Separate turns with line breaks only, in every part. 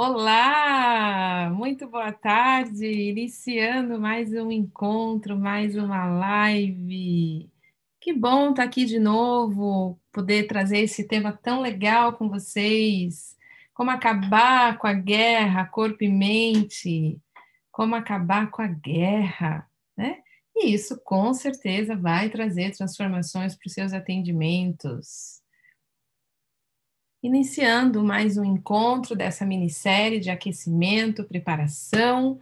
Olá, muito boa tarde, iniciando mais um encontro, mais uma live. Que bom estar aqui de novo, poder trazer esse tema tão legal com vocês. Como acabar com a guerra, corpo e mente. Como acabar com a guerra, né? E isso com certeza vai trazer transformações para os seus atendimentos. Iniciando mais um encontro dessa minissérie de aquecimento, preparação.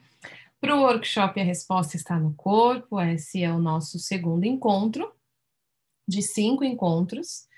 Para o workshop A Resposta Está no Corpo, esse é o nosso segundo encontro, de cinco encontros.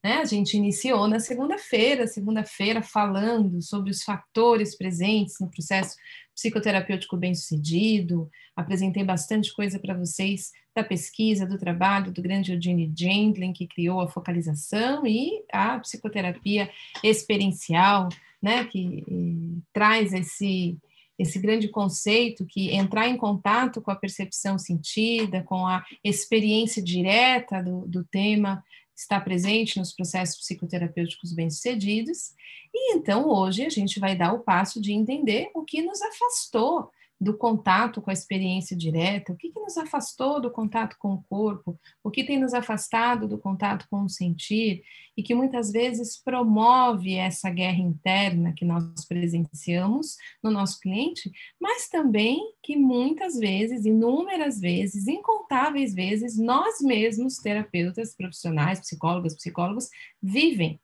Né? A gente iniciou na segunda-feira, segunda-feira, falando sobre os fatores presentes no processo psicoterapêutico bem-sucedido. Apresentei bastante coisa para vocês da pesquisa, do trabalho do grande Eugene Gendlin, que criou a focalização, e a psicoterapia experiencial, né, que eh, traz esse, esse grande conceito que entrar em contato com a percepção sentida, com a experiência direta do, do tema, está presente nos processos psicoterapêuticos bem-sucedidos. E então hoje a gente vai dar o passo de entender o que nos afastou do contato com a experiência direta, o que, que nos afastou do contato com o corpo, o que tem nos afastado do contato com o sentir e que muitas vezes promove essa guerra interna que nós presenciamos no nosso cliente, mas também que muitas vezes, inúmeras vezes, incontáveis vezes, nós mesmos, terapeutas, profissionais, psicólogas, psicólogos, vivem.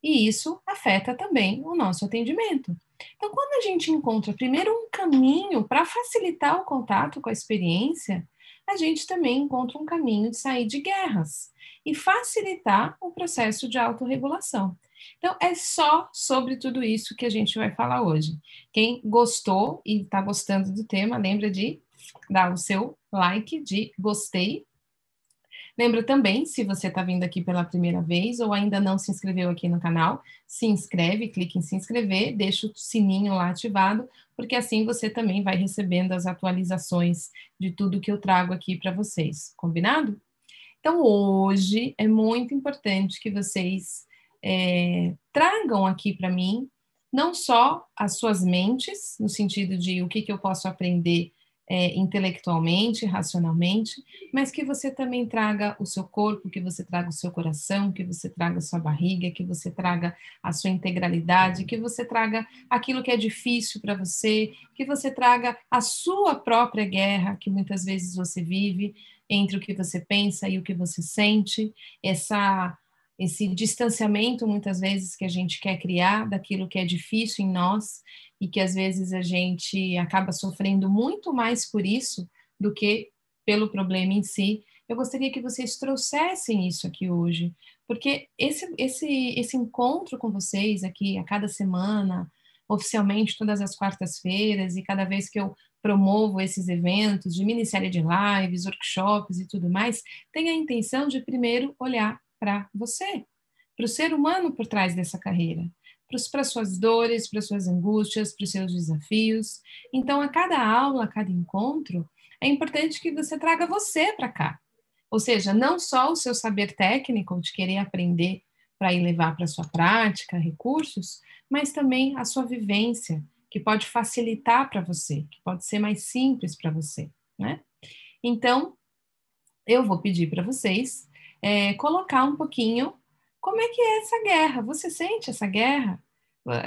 E isso afeta também o nosso atendimento. Então, quando a gente encontra primeiro um caminho para facilitar o contato com a experiência, a gente também encontra um caminho de sair de guerras e facilitar o processo de autorregulação. Então, é só sobre tudo isso que a gente vai falar hoje. Quem gostou e está gostando do tema, lembra de dar o seu like de gostei Lembra também, se você está vindo aqui pela primeira vez ou ainda não se inscreveu aqui no canal, se inscreve, clique em se inscrever, deixa o sininho lá ativado, porque assim você também vai recebendo as atualizações de tudo que eu trago aqui para vocês. Combinado? Então, hoje é muito importante que vocês é, tragam aqui para mim não só as suas mentes, no sentido de o que, que eu posso aprender é, intelectualmente, racionalmente, mas que você também traga o seu corpo, que você traga o seu coração, que você traga a sua barriga, que você traga a sua integralidade, que você traga aquilo que é difícil para você, que você traga a sua própria guerra, que muitas vezes você vive entre o que você pensa e o que você sente, essa esse distanciamento muitas vezes que a gente quer criar daquilo que é difícil em nós e que às vezes a gente acaba sofrendo muito mais por isso do que pelo problema em si. Eu gostaria que vocês trouxessem isso aqui hoje, porque esse, esse, esse encontro com vocês aqui a cada semana, oficialmente todas as quartas-feiras, e cada vez que eu promovo esses eventos de minissérie de lives, workshops e tudo mais, tem a intenção de primeiro olhar para você, para o ser humano por trás dessa carreira, para suas dores, para suas angústias, para os seus desafios. Então, a cada aula, a cada encontro, é importante que você traga você para cá. Ou seja, não só o seu saber técnico de querer aprender para ir levar para sua prática, recursos, mas também a sua vivência, que pode facilitar para você, que pode ser mais simples para você, né? Então, eu vou pedir para vocês é, colocar um pouquinho como é que é essa guerra. Você sente essa guerra?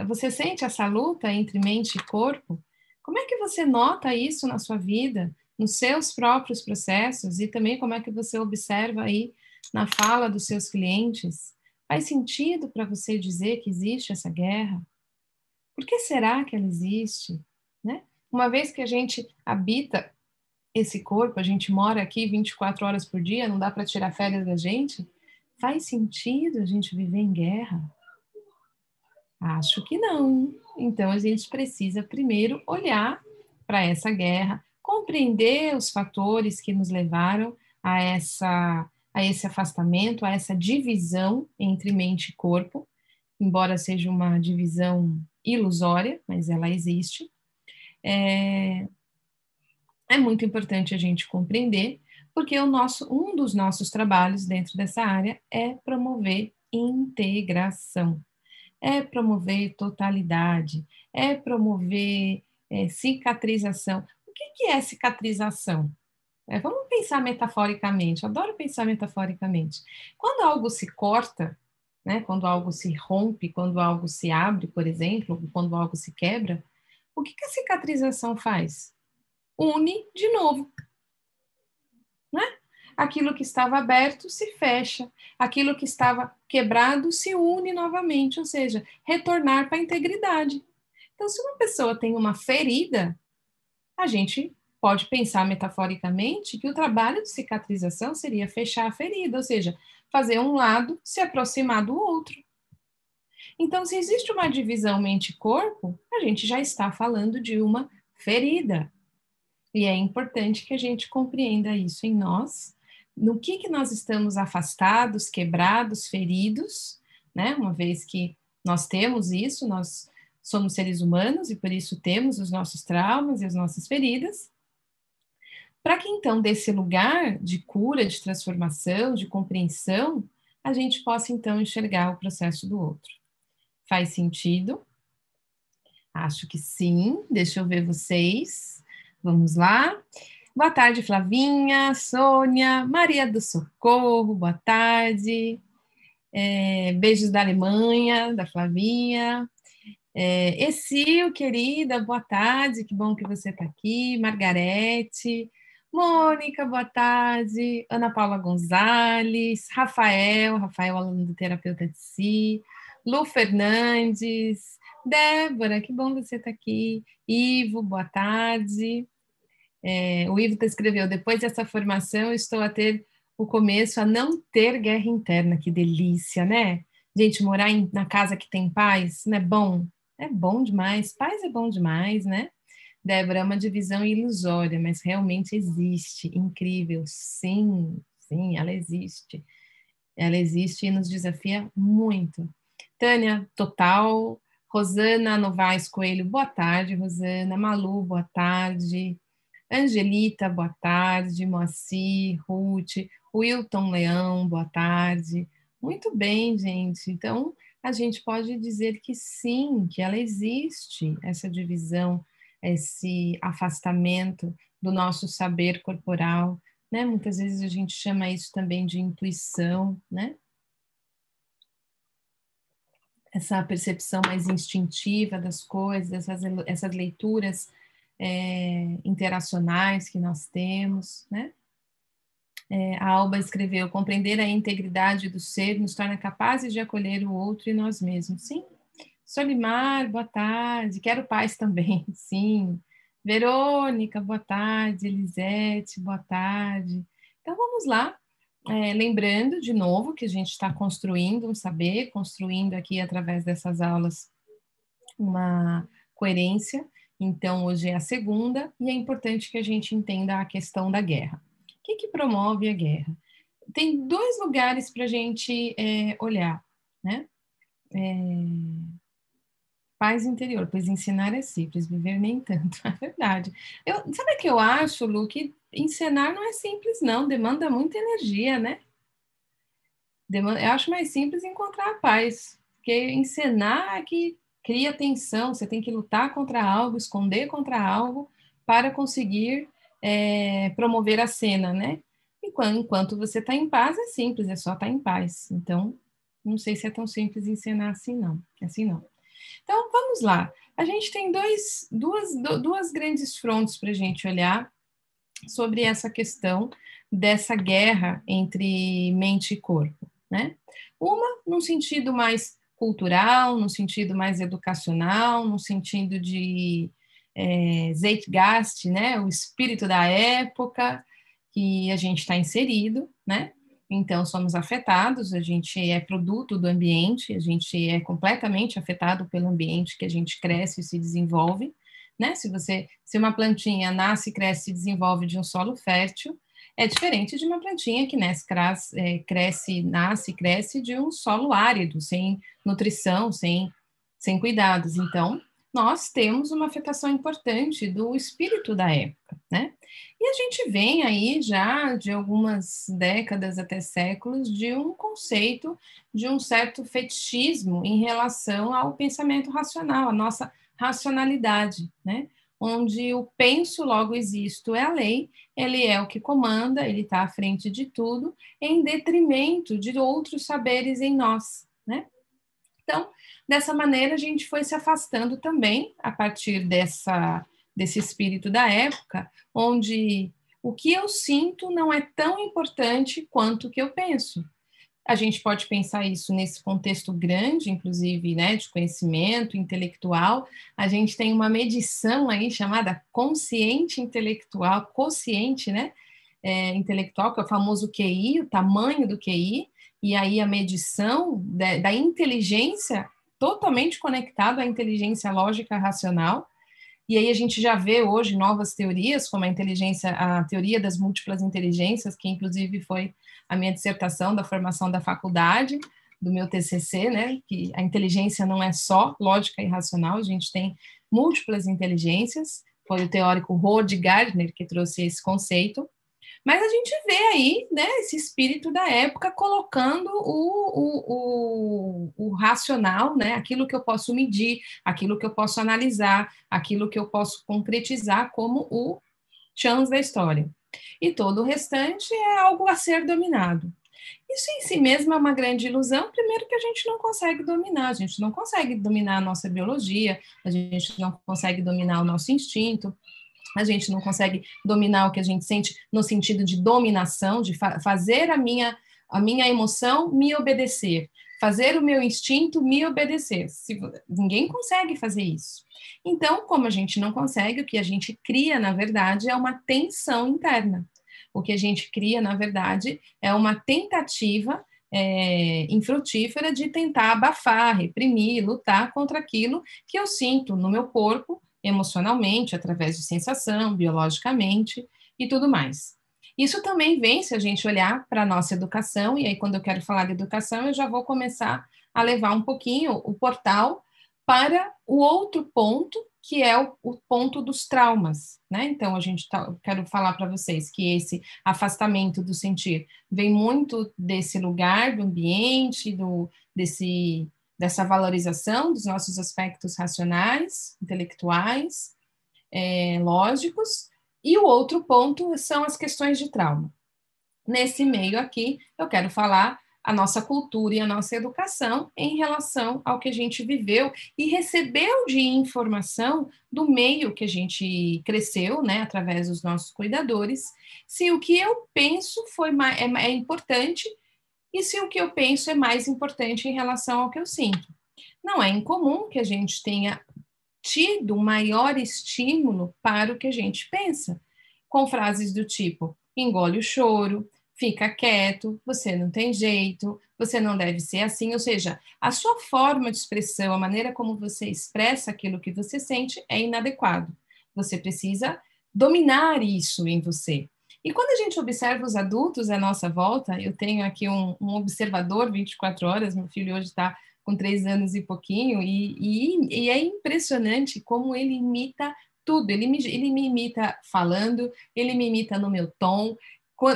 Você sente essa luta entre mente e corpo? Como é que você nota isso na sua vida, nos seus próprios processos e também como é que você observa aí na fala dos seus clientes? Faz sentido para você dizer que existe essa guerra? Por que será que ela existe? Né? Uma vez que a gente habita esse corpo, a gente mora aqui 24 horas por dia, não dá para tirar férias da gente? Faz sentido a gente viver em guerra? Acho que não. Então a gente precisa primeiro olhar para essa guerra, compreender os fatores que nos levaram a essa a esse afastamento, a essa divisão entre mente e corpo, embora seja uma divisão ilusória, mas ela existe. É, é muito importante a gente compreender, porque o nosso, um dos nossos trabalhos dentro dessa área é promover integração. é promover totalidade, é promover é, cicatrização. O que, que é cicatrização? É, vamos pensar metaforicamente, adoro pensar metaforicamente. Quando algo se corta, né, quando algo se rompe, quando algo se abre, por exemplo, quando algo se quebra, o que, que a cicatrização faz? Une de novo. Né? Aquilo que estava aberto se fecha, aquilo que estava quebrado se une novamente, ou seja, retornar para a integridade. Então, se uma pessoa tem uma ferida, a gente pode pensar metaforicamente que o trabalho de cicatrização seria fechar a ferida, ou seja, fazer um lado se aproximar do outro. Então, se existe uma divisão mente-corpo, a gente já está falando de uma ferida. E é importante que a gente compreenda isso em nós, no que, que nós estamos afastados, quebrados, feridos, né? Uma vez que nós temos isso, nós somos seres humanos e por isso temos os nossos traumas e as nossas feridas, para que então, desse lugar de cura, de transformação, de compreensão, a gente possa então enxergar o processo do outro. Faz sentido? Acho que sim. Deixa eu ver vocês. Vamos lá. Boa tarde, Flavinha, Sônia, Maria do Socorro, boa tarde. É, beijos da Alemanha, da Flavinha. É, querida, boa tarde, que bom que você está aqui. Margarete, Mônica, boa tarde. Ana Paula Gonzalez, Rafael, Rafael, aluno do terapeuta de si. Lu Fernandes, Débora, que bom você estar tá aqui. Ivo, boa tarde. É, o Ivo escreveu: depois dessa formação, estou a ter o começo a não ter guerra interna. Que delícia, né? Gente, morar em, na casa que tem paz, não é bom? É bom demais. Paz é bom demais, né? Débora, é uma divisão ilusória, mas realmente existe. Incrível. Sim, sim, ela existe. Ela existe e nos desafia muito. Tânia, total. Rosana Novaes Coelho, boa tarde, Rosana. Malu, boa tarde. Angelita, boa tarde. Moacir, Ruth, Wilton Leão, boa tarde. Muito bem, gente. Então, a gente pode dizer que sim, que ela existe, essa divisão esse afastamento do nosso saber corporal, né? Muitas vezes a gente chama isso também de intuição, né? Essa percepção mais instintiva das coisas, essas, essas leituras é, interacionais que nós temos, né? É, a Alba escreveu: compreender a integridade do ser nos torna capazes de acolher o outro e nós mesmos. Sim, Solimar, boa tarde. Quero paz também, sim. Verônica, boa tarde. Elisete, boa tarde. Então vamos lá. É, lembrando de novo que a gente está construindo um saber, construindo aqui através dessas aulas uma coerência. Então, hoje é a segunda, e é importante que a gente entenda a questão da guerra. O que, que promove a guerra? Tem dois lugares para a gente é, olhar, né? É, Paz interior, pois ensinar é simples, viver nem tanto, é verdade. Eu, sabe o que eu acho, Lu? Que ensinar não é simples, não, demanda muita energia, né? Demanda, eu acho mais simples encontrar a paz, porque ensinar é que cria tensão, você tem que lutar contra algo, esconder contra algo, para conseguir é, promover a cena, né? Enquanto, enquanto você está em paz, é simples, é só estar tá em paz. Então, não sei se é tão simples ensinar assim, não. Assim, não. Então, vamos lá. A gente tem dois, duas, duas grandes frontes para a gente olhar sobre essa questão dessa guerra entre mente e corpo, né? Uma no sentido mais cultural, no sentido mais educacional, no sentido de é, Zeitgeist, né? O espírito da época que a gente está inserido, né? Então somos afetados, a gente é produto do ambiente, a gente é completamente afetado pelo ambiente que a gente cresce e se desenvolve, né? Se você, se uma plantinha nasce, cresce e desenvolve de um solo fértil, é diferente de uma plantinha que nasce, cresce, é, cresce, nasce, cresce de um solo árido, sem nutrição, sem, sem cuidados. Então, nós temos uma afetação importante do espírito da época. né? E a gente vem aí já de algumas décadas até séculos de um conceito de um certo fetichismo em relação ao pensamento racional, a nossa racionalidade, né? Onde o penso, logo existo é a lei, ele é o que comanda, ele está à frente de tudo, em detrimento de outros saberes em nós, né? Então, dessa maneira, a gente foi se afastando também, a partir dessa desse espírito da época, onde o que eu sinto não é tão importante quanto o que eu penso. A gente pode pensar isso nesse contexto grande, inclusive, né, de conhecimento intelectual. A gente tem uma medição aí chamada consciente intelectual, consciente, né, é, intelectual, que é o famoso QI, o tamanho do QI, e aí a medição da, da inteligência totalmente conectada à inteligência lógica racional. E aí a gente já vê hoje novas teorias, como a inteligência, a teoria das múltiplas inteligências, que inclusive foi a minha dissertação da formação da faculdade, do meu TCC, né, que a inteligência não é só lógica e racional, a gente tem múltiplas inteligências, foi o teórico Rod Gardner que trouxe esse conceito, mas a gente vê aí, né, esse espírito da época colocando o, o, o, o, racional, né, aquilo que eu posso medir, aquilo que eu posso analisar, aquilo que eu posso concretizar como o chance da história. E todo o restante é algo a ser dominado. Isso em si mesmo é uma grande ilusão, primeiro que a gente não consegue dominar, a gente não consegue dominar a nossa biologia, a gente não consegue dominar o nosso instinto, a gente não consegue dominar o que a gente sente no sentido de dominação, de fa fazer a minha, a minha emoção me obedecer, fazer o meu instinto me obedecer. Se, ninguém consegue fazer isso. Então, como a gente não consegue, o que a gente cria, na verdade, é uma tensão interna. O que a gente cria, na verdade, é uma tentativa é, infrutífera de tentar abafar, reprimir, lutar contra aquilo que eu sinto no meu corpo emocionalmente, através de sensação, biologicamente e tudo mais. Isso também vem se a gente olhar para a nossa educação, e aí, quando eu quero falar de educação, eu já vou começar a levar um pouquinho o portal para o outro ponto, que é o, o ponto dos traumas, né? Então, a gente tá, quero falar para vocês que esse afastamento do sentir vem muito desse lugar, do ambiente, do, desse dessa valorização dos nossos aspectos racionais, intelectuais, é, lógicos, e o outro ponto são as questões de trauma. Nesse meio aqui, eu quero falar a nossa cultura e a nossa educação em relação ao que a gente viveu e recebeu de informação do meio que a gente cresceu, né, através dos nossos cuidadores, se o que eu penso foi é, é importante e se o que eu penso é mais importante em relação ao que eu sinto. Não é incomum que a gente tenha tido maior estímulo para o que a gente pensa, com frases do tipo: engole o choro, fica quieto, você não tem jeito, você não deve ser assim. Ou seja, a sua forma de expressão, a maneira como você expressa aquilo que você sente é inadequado. Você precisa dominar isso em você. E quando a gente observa os adultos à nossa volta, eu tenho aqui um, um observador 24 horas, meu filho hoje está com três anos e pouquinho, e, e, e, é impressionante como ele imita tudo. Ele me, ele me imita falando, ele me imita no meu tom,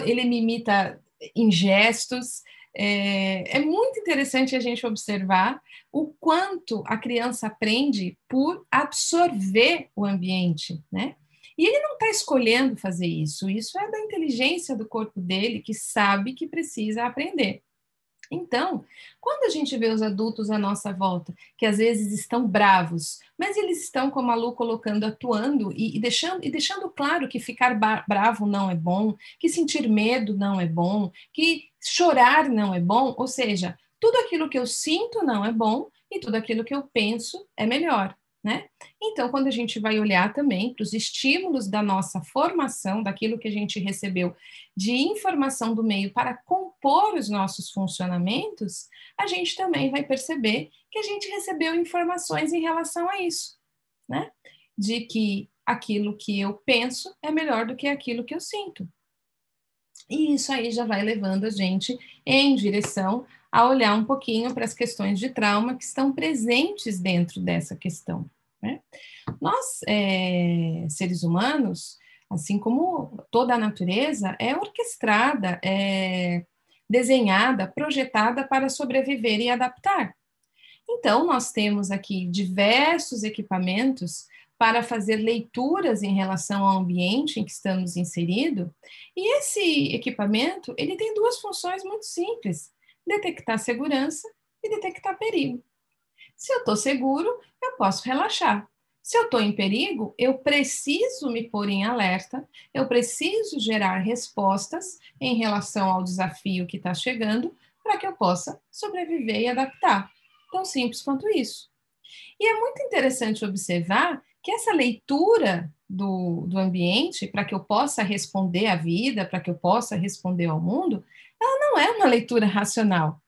ele me imita em gestos. É, é, muito interessante a gente observar o quanto a criança aprende por absorver o ambiente, né? E ele não está escolhendo fazer isso, isso é da inteligência do corpo dele que sabe que precisa aprender. Então, quando a gente vê os adultos à nossa volta, que às vezes estão bravos, mas eles estão, como a Lu colocando, atuando e, e deixando, e deixando claro que ficar bravo não é bom, que sentir medo não é bom, que chorar não é bom, ou seja, tudo aquilo que eu sinto não é bom e tudo aquilo que eu penso é melhor né? Então, quando a gente vai olhar também para os estímulos da nossa formação, daquilo que a gente recebeu de informação do meio para compor os nossos funcionamentos, a gente também vai perceber que a gente recebeu informações em relação a isso, né? De que aquilo que eu penso é melhor do que aquilo que eu sinto. E isso aí já vai levando a gente em direção a olhar um pouquinho para as questões de trauma que estão presentes dentro dessa questão. Né? Nós, é, seres humanos, assim como toda a natureza é orquestrada, é desenhada, projetada para sobreviver e adaptar. Então, nós temos aqui diversos equipamentos para fazer leituras em relação ao ambiente em que estamos inseridos, e esse equipamento, ele tem duas funções muito simples: detectar segurança e detectar perigo. Se eu estou seguro, eu posso relaxar. Se eu estou em perigo, eu preciso me pôr em alerta, eu preciso gerar respostas em relação ao desafio que está chegando para que eu possa sobreviver e adaptar. Tão simples quanto isso. E é muito interessante observar que essa leitura do, do ambiente, para que eu possa responder à vida, para que eu possa responder ao mundo, ela não é uma leitura racional.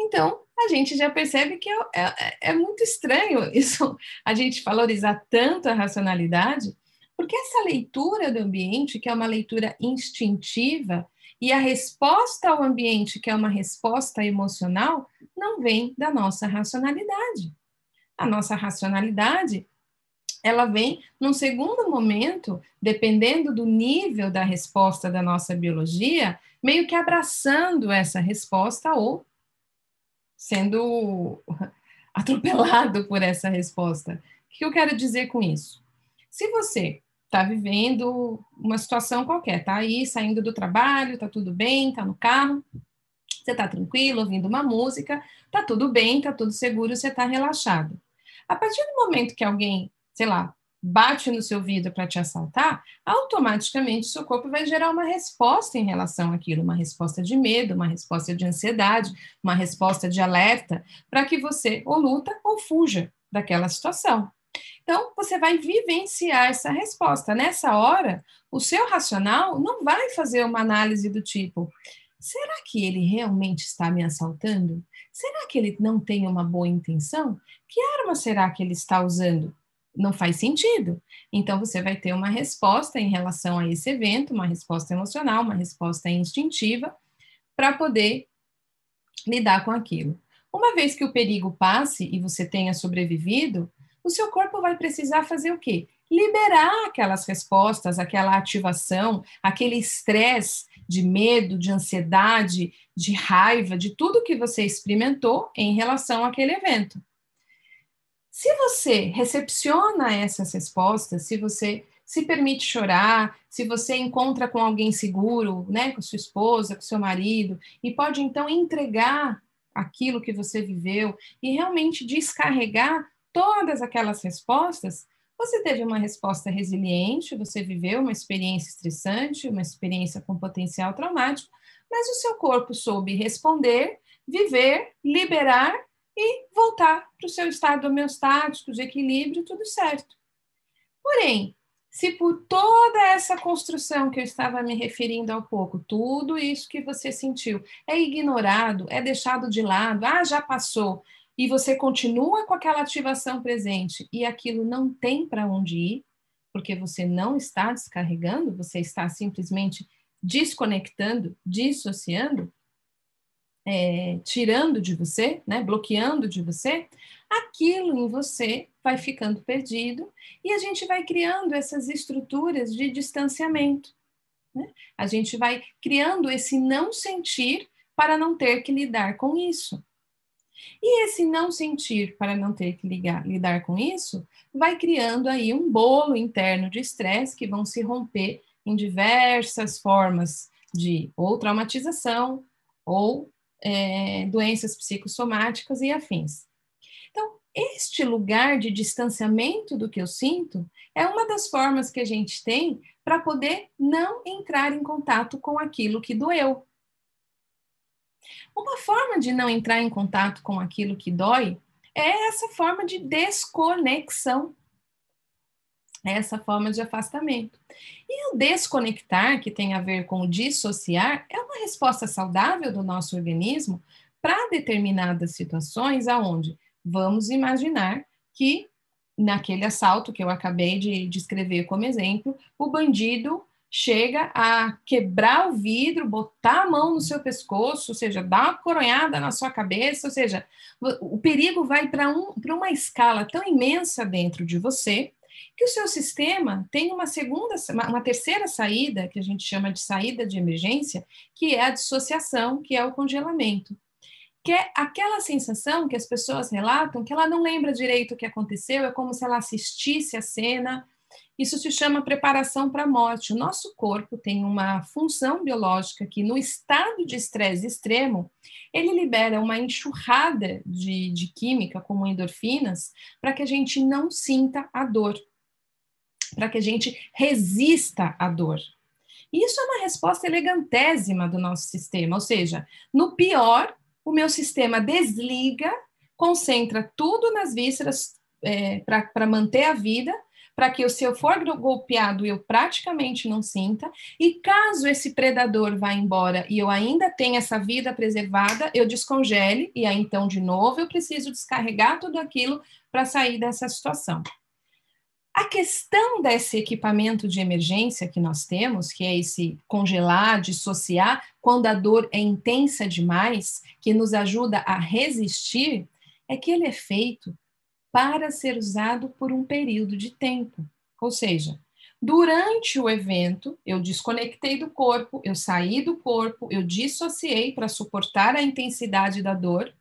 Então, a gente já percebe que é, é, é, muito estranho isso, a gente valorizar tanto a racionalidade, porque essa leitura do ambiente, que é uma leitura instintiva, e a resposta ao ambiente, que é uma resposta emocional, não vem da nossa racionalidade. A nossa racionalidade, ela vem num segundo momento, dependendo do nível da resposta da nossa biologia, meio que abraçando essa resposta ou sendo atropelado por essa resposta. O que eu quero dizer com isso? Se você está vivendo uma situação qualquer, está aí saindo do trabalho, está tudo bem, está no carro, você está tranquilo, ouvindo uma música, está tudo bem, está tudo seguro, você está relaxado. A partir do momento que alguém, sei lá, bate no seu vidro para te assaltar, automaticamente seu corpo vai gerar uma resposta em relação àquilo, uma resposta de medo, uma resposta de ansiedade, uma resposta de alerta, para que você ou luta ou fuja daquela situação. Então, você vai vivenciar essa resposta. Nessa hora, o seu racional não vai fazer uma análise do tipo: será que ele realmente está me assaltando? Será que ele não tem uma boa intenção? Que arma será que ele está usando? Não faz sentido. Então, você vai ter uma resposta em relação a esse evento, uma resposta emocional, uma resposta instintiva, para poder lidar com aquilo. Uma vez que o perigo passe e você tenha sobrevivido, o seu corpo vai precisar fazer o quê? Liberar aquelas respostas, aquela ativação, aquele estresse de medo, de ansiedade, de raiva, de tudo que você experimentou em relação àquele evento. Se você recepciona essas respostas, se você se permite chorar, se você encontra com alguém seguro, né, com sua esposa, com seu marido, e pode então entregar aquilo que você viveu e realmente descarregar todas aquelas respostas, você teve uma resposta resiliente, você viveu uma experiência estressante, uma experiência com potencial traumático, mas o seu corpo soube responder, viver, liberar e voltar para o seu estado homeostático, de equilíbrio, tudo certo. Porém, se por toda essa construção que eu estava me referindo há pouco, tudo isso que você sentiu é ignorado, é deixado de lado, ah, já passou, e você continua com aquela ativação presente e aquilo não tem para onde ir, porque você não está descarregando, você está simplesmente desconectando, dissociando, é, tirando de você, né, bloqueando de você, aquilo em você vai ficando perdido e a gente vai criando essas estruturas de distanciamento. Né? A gente vai criando esse não sentir para não ter que lidar com isso. E esse não sentir para não ter que ligar, lidar com isso vai criando aí um bolo interno de estresse que vão se romper em diversas formas de ou traumatização ou é, doenças psicossomáticas e afins. Então, este lugar de distanciamento do que eu sinto é uma das formas que a gente tem para poder não entrar em contato com aquilo que doeu. Uma forma de não entrar em contato com aquilo que dói é essa forma de desconexão essa forma de afastamento. E o desconectar, que tem a ver com o dissociar, é uma resposta saudável do nosso organismo para determinadas situações aonde vamos imaginar que naquele assalto que eu acabei de descrever como exemplo, o bandido chega a quebrar o vidro, botar a mão no seu pescoço, ou seja, dar uma coronhada na sua cabeça, ou seja, o perigo vai para um, uma escala tão imensa dentro de você Que o seu sistema tem uma segunda, uma terceira saída, que a gente chama de saída de emergência, que é a dissociação, que é o congelamento. Que é aquela sensação que as pessoas relatam que ela não lembra direito o que aconteceu, é como se ela assistisse a cena, isso se chama preparação para a morte. O nosso corpo tem uma função biológica que, no estado de estresse extremo, ele libera uma enxurrada de, de química, como endorfinas, para que a gente não sinta a dor, para que a gente resista à dor. Isso é uma resposta elegantésima do nosso sistema, ou seja, no pior, o meu sistema desliga, concentra tudo nas vísceras é, para manter a vida para que se eu for golpeado eu praticamente não sinta, e caso esse predador vá embora e eu ainda tenha essa vida preservada, eu descongele, e aí então, de novo, eu preciso descarregar tudo aquilo para sair dessa situação. A questão desse equipamento de emergência que nós temos, que é esse congelar, dissociar, quando a dor é intensa demais, que nos ajuda a resistir, é que ele é feito para ser usado por um período de tempo. Ou seja, durante o evento, eu desconectei do corpo, eu saí do corpo, eu dissociei para suportar a intensidade da dor.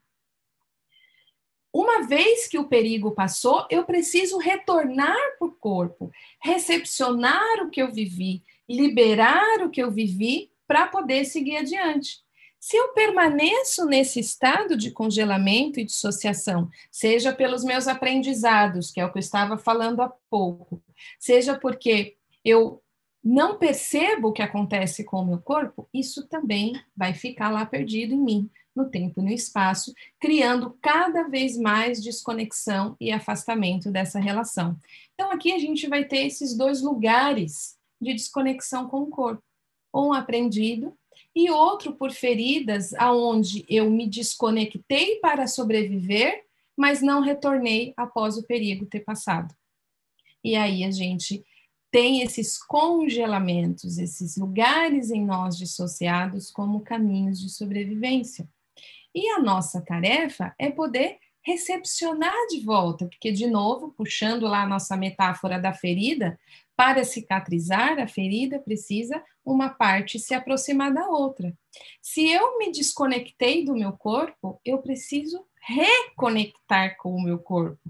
Uma vez que o perigo passou, eu preciso retornar para o corpo, recepcionar o que eu vivi, liberar o que eu vivi para poder seguir adiante. Se eu permaneço nesse estado de congelamento e dissociação, seja pelos meus aprendizados, que é o que eu estava falando há pouco, seja porque eu não percebo o que acontece com o meu corpo, isso também vai ficar lá perdido em mim, no tempo e no espaço, criando cada vez mais desconexão e afastamento dessa relação. Então, aqui a gente vai ter esses dois lugares de desconexão com o corpo: um aprendido e outro por feridas aonde eu me desconectei para sobreviver, mas não retornei após o perigo ter passado. E aí a gente tem esses congelamentos, esses lugares em nós dissociados como caminhos de sobrevivência. E a nossa tarefa é poder recepcionar de volta, porque, de novo, puxando lá a nossa metáfora da ferida, para cicatrizar, a ferida precisa uma parte se aproximar da outra. Se eu me desconectei do meu corpo, eu preciso reconectar com o meu corpo.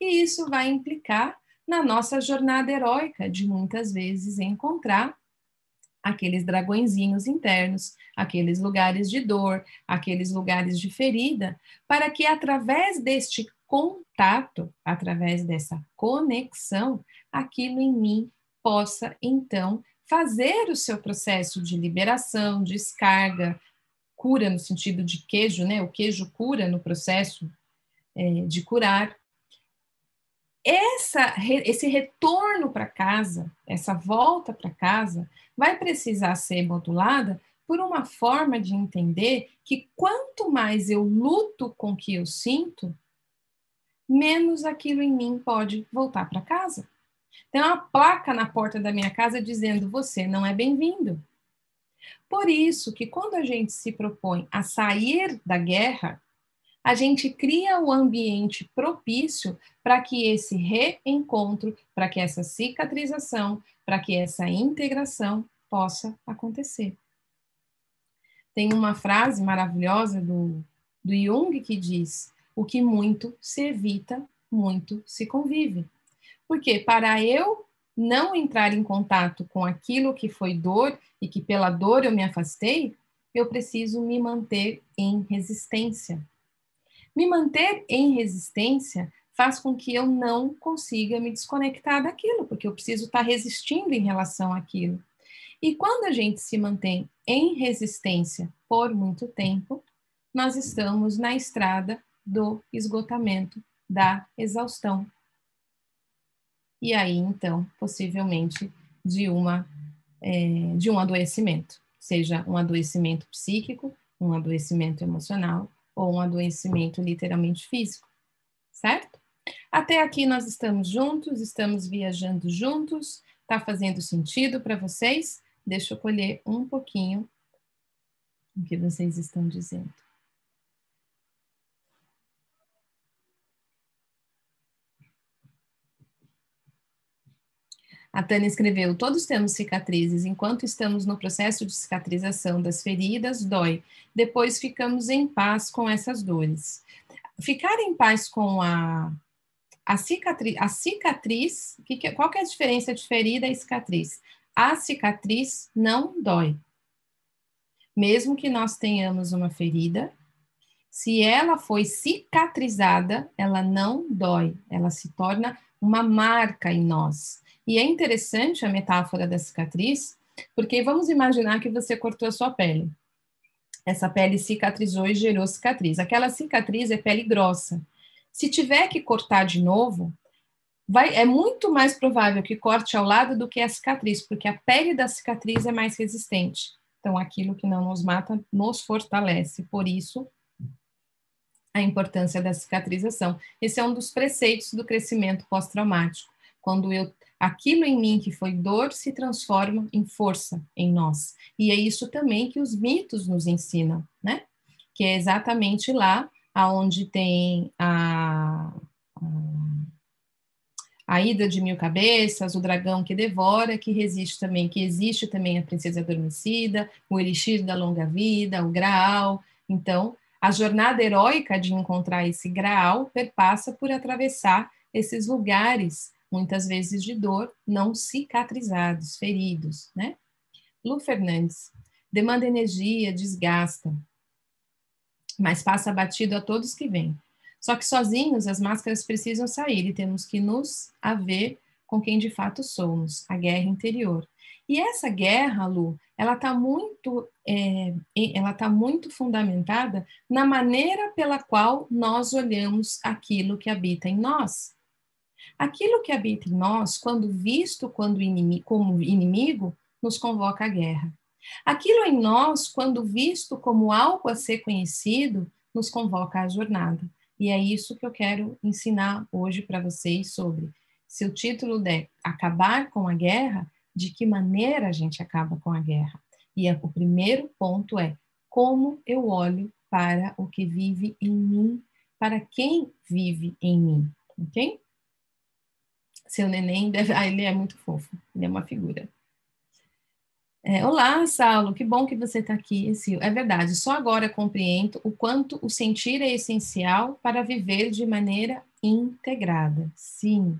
E isso vai implicar na nossa jornada heróica de muitas vezes encontrar aqueles dragõezinhos internos, aqueles lugares de dor, aqueles lugares de ferida, para que através deste contato, através dessa conexão, aquilo em mim possa, então, fazer o seu processo de liberação, descarga, cura no sentido de queijo, né? O queijo cura no processo é, de curar. Essa, esse retorno para casa, essa volta para casa, vai precisar ser modulada por uma forma de entender que quanto mais eu luto com o que eu sinto, menos aquilo em mim pode voltar para casa. Tem uma placa na porta da minha casa dizendo: você não é bem-vindo. Por isso que quando a gente se propõe a sair da guerra, a gente cria o ambiente propício para que esse reencontro, para que essa cicatrização, para que essa integração possa acontecer. Tem uma frase maravilhosa do, do Jung que diz: o que muito se evita, muito se convive. Porque para eu não entrar em contato com aquilo que foi dor e que pela dor eu me afastei, eu preciso me manter em resistência. Me manter em resistência faz com que eu não consiga me desconectar daquilo, porque eu preciso estar resistindo em relação àquilo. E quando a gente se mantém em resistência por muito tempo, nós estamos na estrada do esgotamento, da exaustão. E aí, então, possivelmente de uma é, de um adoecimento, seja um adoecimento psíquico, um adoecimento emocional ou um adoecimento literalmente físico, certo? Até aqui nós estamos juntos, estamos viajando juntos, tá fazendo sentido para vocês? Deixa eu colher um pouquinho o que vocês estão dizendo. A Tânia escreveu: Todos temos cicatrizes. Enquanto estamos no processo de cicatrização das feridas, dói. Depois ficamos em paz com essas dores. Ficar em paz com a, a cicatriz, a cicatriz que, qual que é a diferença de ferida e cicatriz? A cicatriz não dói. Mesmo que nós tenhamos uma ferida, se ela foi cicatrizada, ela não dói, ela se torna uma marca em nós. E é interessante a metáfora da cicatriz, porque vamos imaginar que você cortou a sua pele. Essa pele cicatrizou e gerou cicatriz. Aquela cicatriz é pele grossa. Se tiver que cortar de novo, vai, é muito mais provável que corte ao lado do que a cicatriz, porque a pele da cicatriz é mais resistente. Então, aquilo que não nos mata nos fortalece. Por isso, a importância da cicatrização. Esse é um dos preceitos do crescimento pós-traumático. Quando eu aquilo em mim que foi dor se transforma em força em nós. E é isso também que os mitos nos ensinam, né? Que é exatamente lá aonde tem a, a, ida de mil cabeças, o dragão que devora, que resiste também, que existe também a princesa adormecida, o elixir da longa vida, o graal. Então, a jornada heróica de encontrar esse graal perpassa por atravessar esses lugares, muitas vezes de dor, não cicatrizados, feridos, né? Lu Fernandes, demanda energia, desgasta, mas passa batido a todos que vêm. Só que sozinhos as máscaras precisam sair e temos que nos haver com quem de fato somos, a guerra interior. E essa guerra, Lu, ela está muito, é, ela tá muito fundamentada na maneira pela qual nós olhamos aquilo que habita em nós. Aquilo que habita em nós, quando visto quando inimigo, como inimigo, nos convoca à guerra. Aquilo em nós, quando visto como algo a ser conhecido, nos convoca à jornada. E é isso que eu quero ensinar hoje para vocês sobre. Se o título der Acabar com a Guerra, de que maneira a gente acaba com a guerra. E é, o primeiro ponto é como eu olho para o que vive em mim, para quem vive em mim, ok? Seu neném deve. Ah, ele é muito fofo, ele é uma figura. É, Olá, Saulo, que bom que você está aqui. É verdade, só agora compreendo o quanto o sentir é essencial para viver de maneira integrada. Sim,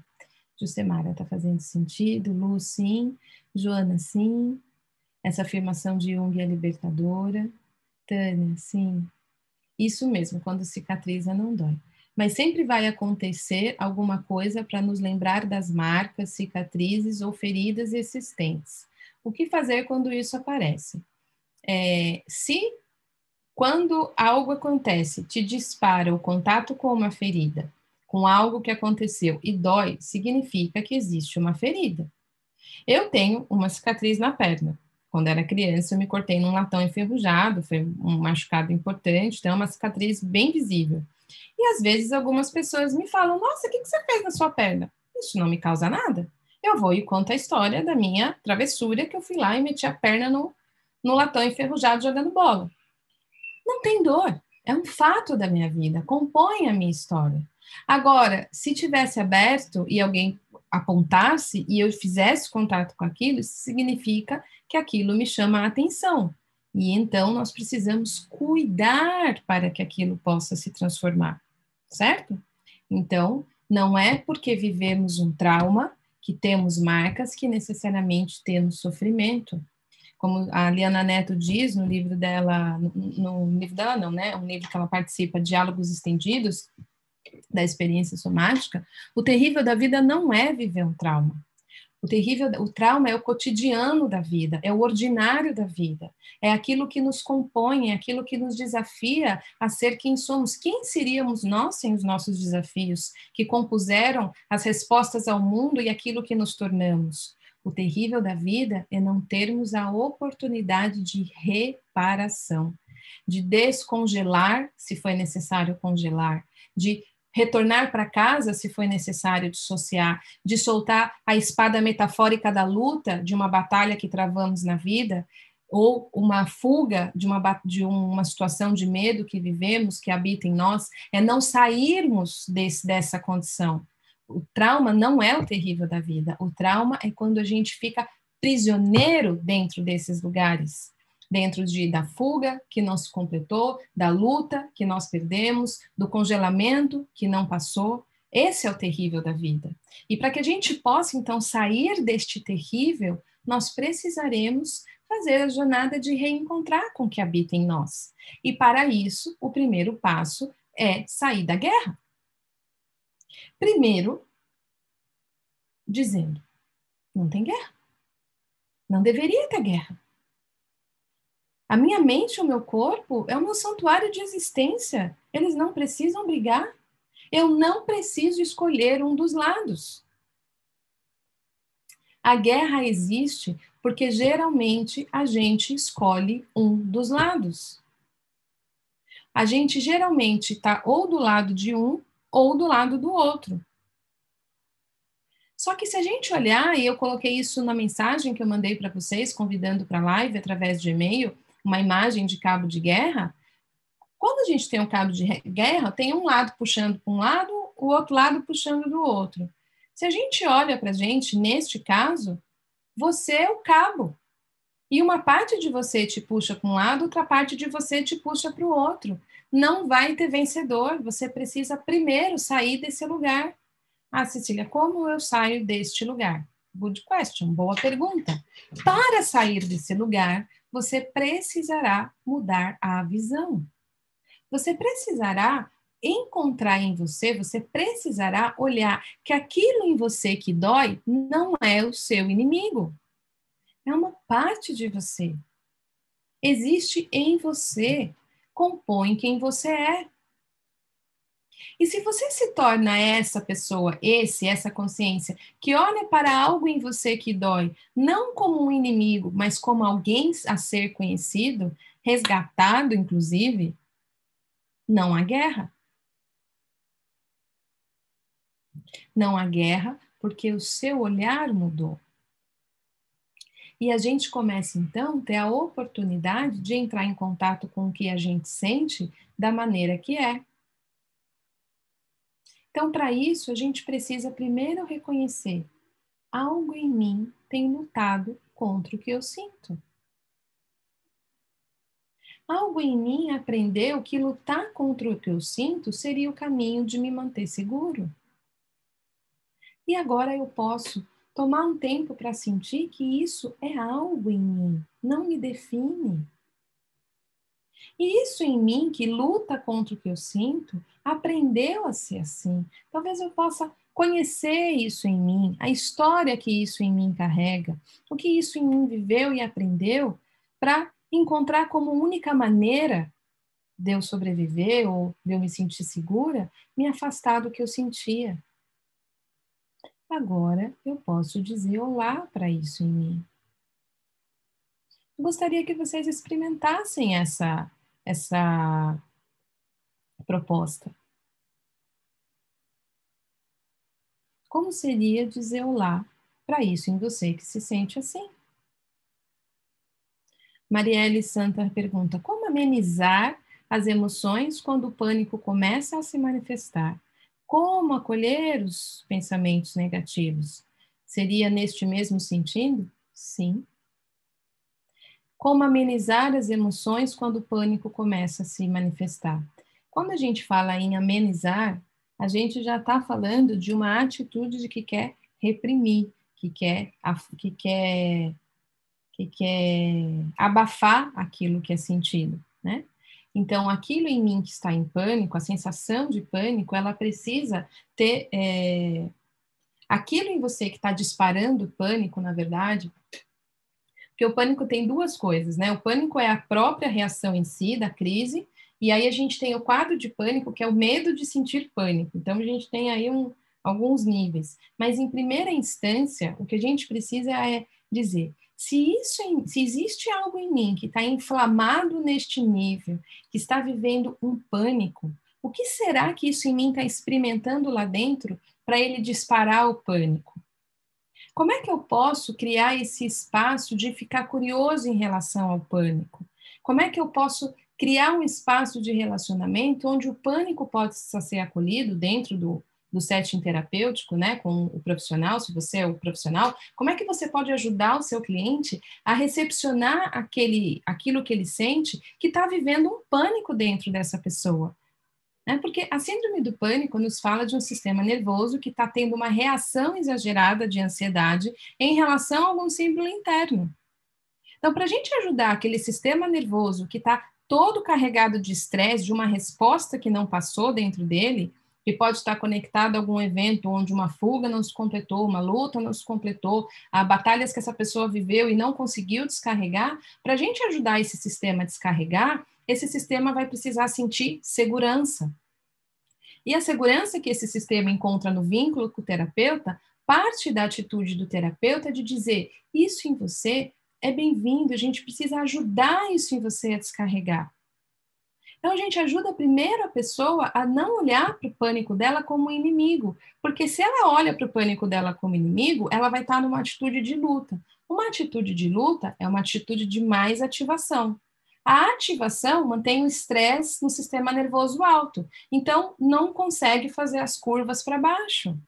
Jusemara, está fazendo sentido? Lu, sim. Joana, sim. Essa afirmação de Jung é libertadora. Tânia, sim. Isso mesmo, quando cicatriza não dói. Mas sempre vai acontecer alguma coisa para nos lembrar das marcas, cicatrizes ou feridas existentes. O que fazer quando isso aparece? É, se quando algo acontece, te dispara o contato com uma ferida, com algo que aconteceu e dói, significa que existe uma ferida. Eu tenho uma cicatriz na perna. Quando era criança, eu me cortei num latão enferrujado, foi um machucado importante, então é uma cicatriz bem visível. E às vezes algumas pessoas me falam: Nossa, o que você fez na sua perna? Isso não me causa nada. Eu vou e conto a história da minha travessura, que eu fui lá e meti a perna no, no latão enferrujado jogando bola. Não tem dor, é um fato da minha vida, compõe a minha história. Agora, se tivesse aberto e alguém apontasse e eu fizesse contato com aquilo, isso significa que aquilo me chama a atenção. E então nós precisamos cuidar para que aquilo possa se transformar, certo? Então, não é porque vivemos um trauma que temos marcas que necessariamente temos sofrimento. Como a Liana Neto diz no livro dela, no, livro dela não, né? Um livro que ela participa, Diálogos Estendidos, da experiência somática, o terrível da vida não é viver um trauma. O terrível, o trauma é o cotidiano da vida, é o ordinário da vida, é aquilo que nos compõe, é aquilo que nos desafia a ser quem somos. Quem seríamos nós sem os nossos desafios, que compuseram as respostas ao mundo e aquilo que nos tornamos? O terrível da vida é não termos a oportunidade de reparação, de descongelar, se foi necessário congelar, de retornar para casa se foi necessário dissociar, de soltar a espada metafórica da luta de uma batalha que travamos na vida, ou uma fuga de uma, de uma situação de medo que vivemos, que habita em nós, é não sairmos desse, dessa condição. o trauma não é o terrível da vida. O trauma é quando a gente fica prisioneiro dentro desses lugares, dentro de da fuga que não se completou, da luta que nós perdemos, do congelamento que não passou. Esse é o terrível da vida. E para que a gente possa então sair deste terrível, nós precisaremos fazer a jornada de reencontrar com o que habita em nós. E para isso, o primeiro passo é sair da guerra. Primeiro, dizendo: não tem guerra. Não deveria ter guerra. A minha mente o meu corpo é o meu santuário de existência. Eles não precisam brigar. Eu não preciso escolher um dos lados. A guerra existe porque geralmente a gente escolhe um dos lados. A gente geralmente está ou do lado de um ou do lado do outro. Só que se a gente olhar, e eu coloquei isso na mensagem que eu mandei para vocês, convidando para a live através de e-mail, uma imagem de cabo de guerra. Quando a gente tem um cabo de guerra, tem um lado puxando para um lado, o outro lado puxando do outro. Se a gente olha para a gente, neste caso, você é o cabo. E uma parte de você te puxa para um lado, outra parte de você te puxa para o outro. Não vai ter vencedor. Você precisa primeiro sair desse lugar. Ah, Cecília, como eu saio deste lugar? Good question, boa pergunta. Para sair desse lugar, você precisará mudar a visão. Você precisará encontrar em você, você precisará olhar que aquilo em você que dói não é o seu inimigo. É uma parte de você. Existe em você, compõe quem você é. E se você se torna essa pessoa, esse, essa consciência, que olha para algo em você que dói, não como um inimigo, mas como alguém a ser conhecido, resgatado, inclusive, não há guerra. Não há guerra porque o seu olhar mudou. E a gente começa então a ter a oportunidade de entrar em contato com o que a gente sente da maneira que é. Então, para isso, a gente precisa primeiro reconhecer: algo em mim tem lutado contra o que eu sinto. Algo em mim aprendeu que lutar contra o que eu sinto seria o caminho de me manter seguro. E agora eu posso tomar um tempo para sentir que isso é algo em mim, não me define. E isso em mim, que luta contra o que eu sinto, aprendeu a ser assim. Talvez eu possa conhecer isso em mim, a história que isso em mim carrega, o que isso em mim viveu e aprendeu, para encontrar como única maneira de eu sobreviver ou de eu me sentir segura, me afastar do que eu sentia. Agora eu posso dizer olá para isso em mim. Gostaria que vocês experimentassem essa essa proposta. Como seria dizer olá para isso em você que se sente assim? Marielle Santa pergunta: como amenizar as emoções quando o pânico começa a se manifestar? Como acolher os pensamentos negativos? Seria neste mesmo sentido? Sim. Como amenizar as emoções quando o pânico começa a se manifestar? Quando a gente fala em amenizar, a gente já está falando de uma atitude de que quer reprimir, que quer, que quer, que quer abafar aquilo que é sentido, né? Então, aquilo em mim que está em pânico, a sensação de pânico, ela precisa ter. É, aquilo em você que está disparando pânico, na verdade, porque o pânico tem duas coisas, né? O pânico é a própria reação em si da crise, e aí a gente tem o quadro de pânico, que é o medo de sentir pânico. Então, a gente tem aí um, alguns níveis. Mas, em primeira instância, o que a gente precisa é dizer: se, isso, se existe algo em mim que está inflamado neste nível, que está vivendo um pânico, o que será que isso em mim está experimentando lá dentro para ele disparar o pânico? Como é que eu posso criar esse espaço de ficar curioso em relação ao pânico? Como é que eu posso criar um espaço de relacionamento onde o pânico possa ser acolhido dentro do, do setting terapêutico, né, com o profissional, se você é o profissional, como é que você pode ajudar o seu cliente a recepcionar aquele, aquilo que ele sente que está vivendo um pânico dentro dessa pessoa? Né? Porque a síndrome do pânico nos fala de um sistema nervoso que está tendo uma reação exagerada de ansiedade em relação a algum símbolo interno. Então, para a gente ajudar aquele sistema nervoso que está todo carregado de estresse, de uma resposta que não passou dentro dele, que pode estar conectado a algum evento onde uma fuga não se completou, uma luta não se completou, a batalhas que essa pessoa viveu e não conseguiu descarregar, para a gente ajudar esse sistema a descarregar, esse sistema vai precisar sentir segurança. E a segurança que esse sistema encontra no vínculo com o terapeuta parte da atitude do terapeuta de dizer: isso em você é bem-vindo, a gente precisa ajudar isso em você a descarregar. Então, a gente ajuda primeiro a pessoa a não olhar para o pânico dela como inimigo, porque se ela olha para o pânico dela como inimigo, ela vai estar numa atitude de luta. Uma atitude de luta é uma atitude de mais ativação. A ativação mantém o estresse no sistema nervoso alto, então não consegue fazer as curvas para baixo.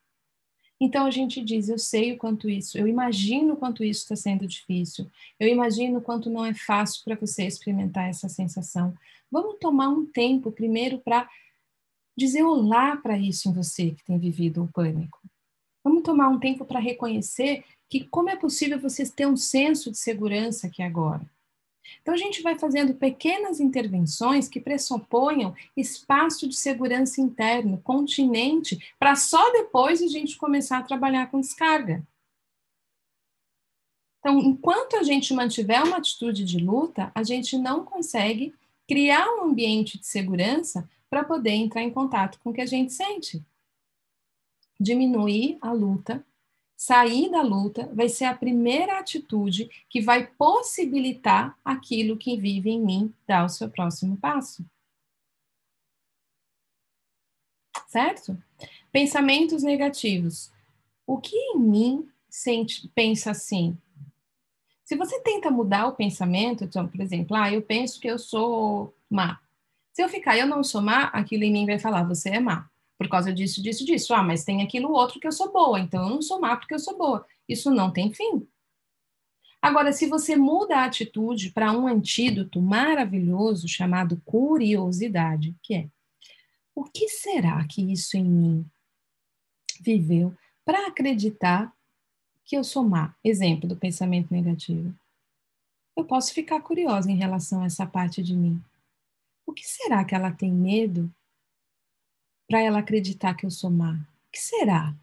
Então a gente diz: eu sei o quanto isso, eu imagino o quanto isso está sendo difícil, eu imagino o quanto não é fácil para você experimentar essa sensação. Vamos tomar um tempo primeiro para dizer olá para isso em você que tem vivido o pânico. Vamos tomar um tempo para reconhecer que como é possível você ter um senso de segurança aqui agora. Então, a gente vai fazendo pequenas intervenções que pressuponham espaço de segurança interno, continente, para só depois a gente começar a trabalhar com descarga. Então, enquanto a gente mantiver uma atitude de luta, a gente não consegue criar um ambiente de segurança para poder entrar em contato com o que a gente sente. Diminuir a luta sair da luta vai ser a primeira atitude que vai possibilitar aquilo que vive em mim dar o seu próximo passo. Certo? Pensamentos negativos. O que em mim sente, pensa assim? Se você tenta mudar o pensamento, então, por exemplo, ah, eu penso que eu sou má. Se eu ficar, eu não sou má, aquilo em mim vai falar, você é má por causa disso, disso, disso. Ah, mas tem aquilo outro que eu sou boa, então eu não sou má porque eu sou boa. Isso não tem fim. Agora, se você muda a atitude para um antídoto maravilhoso chamado curiosidade, que é o que será que isso em mim viveu para acreditar que eu sou má? Exemplo do pensamento negativo. Eu posso ficar curiosa em relação a essa parte de mim. O que será que ela tem medo para ela acreditar que eu sou má? O que será?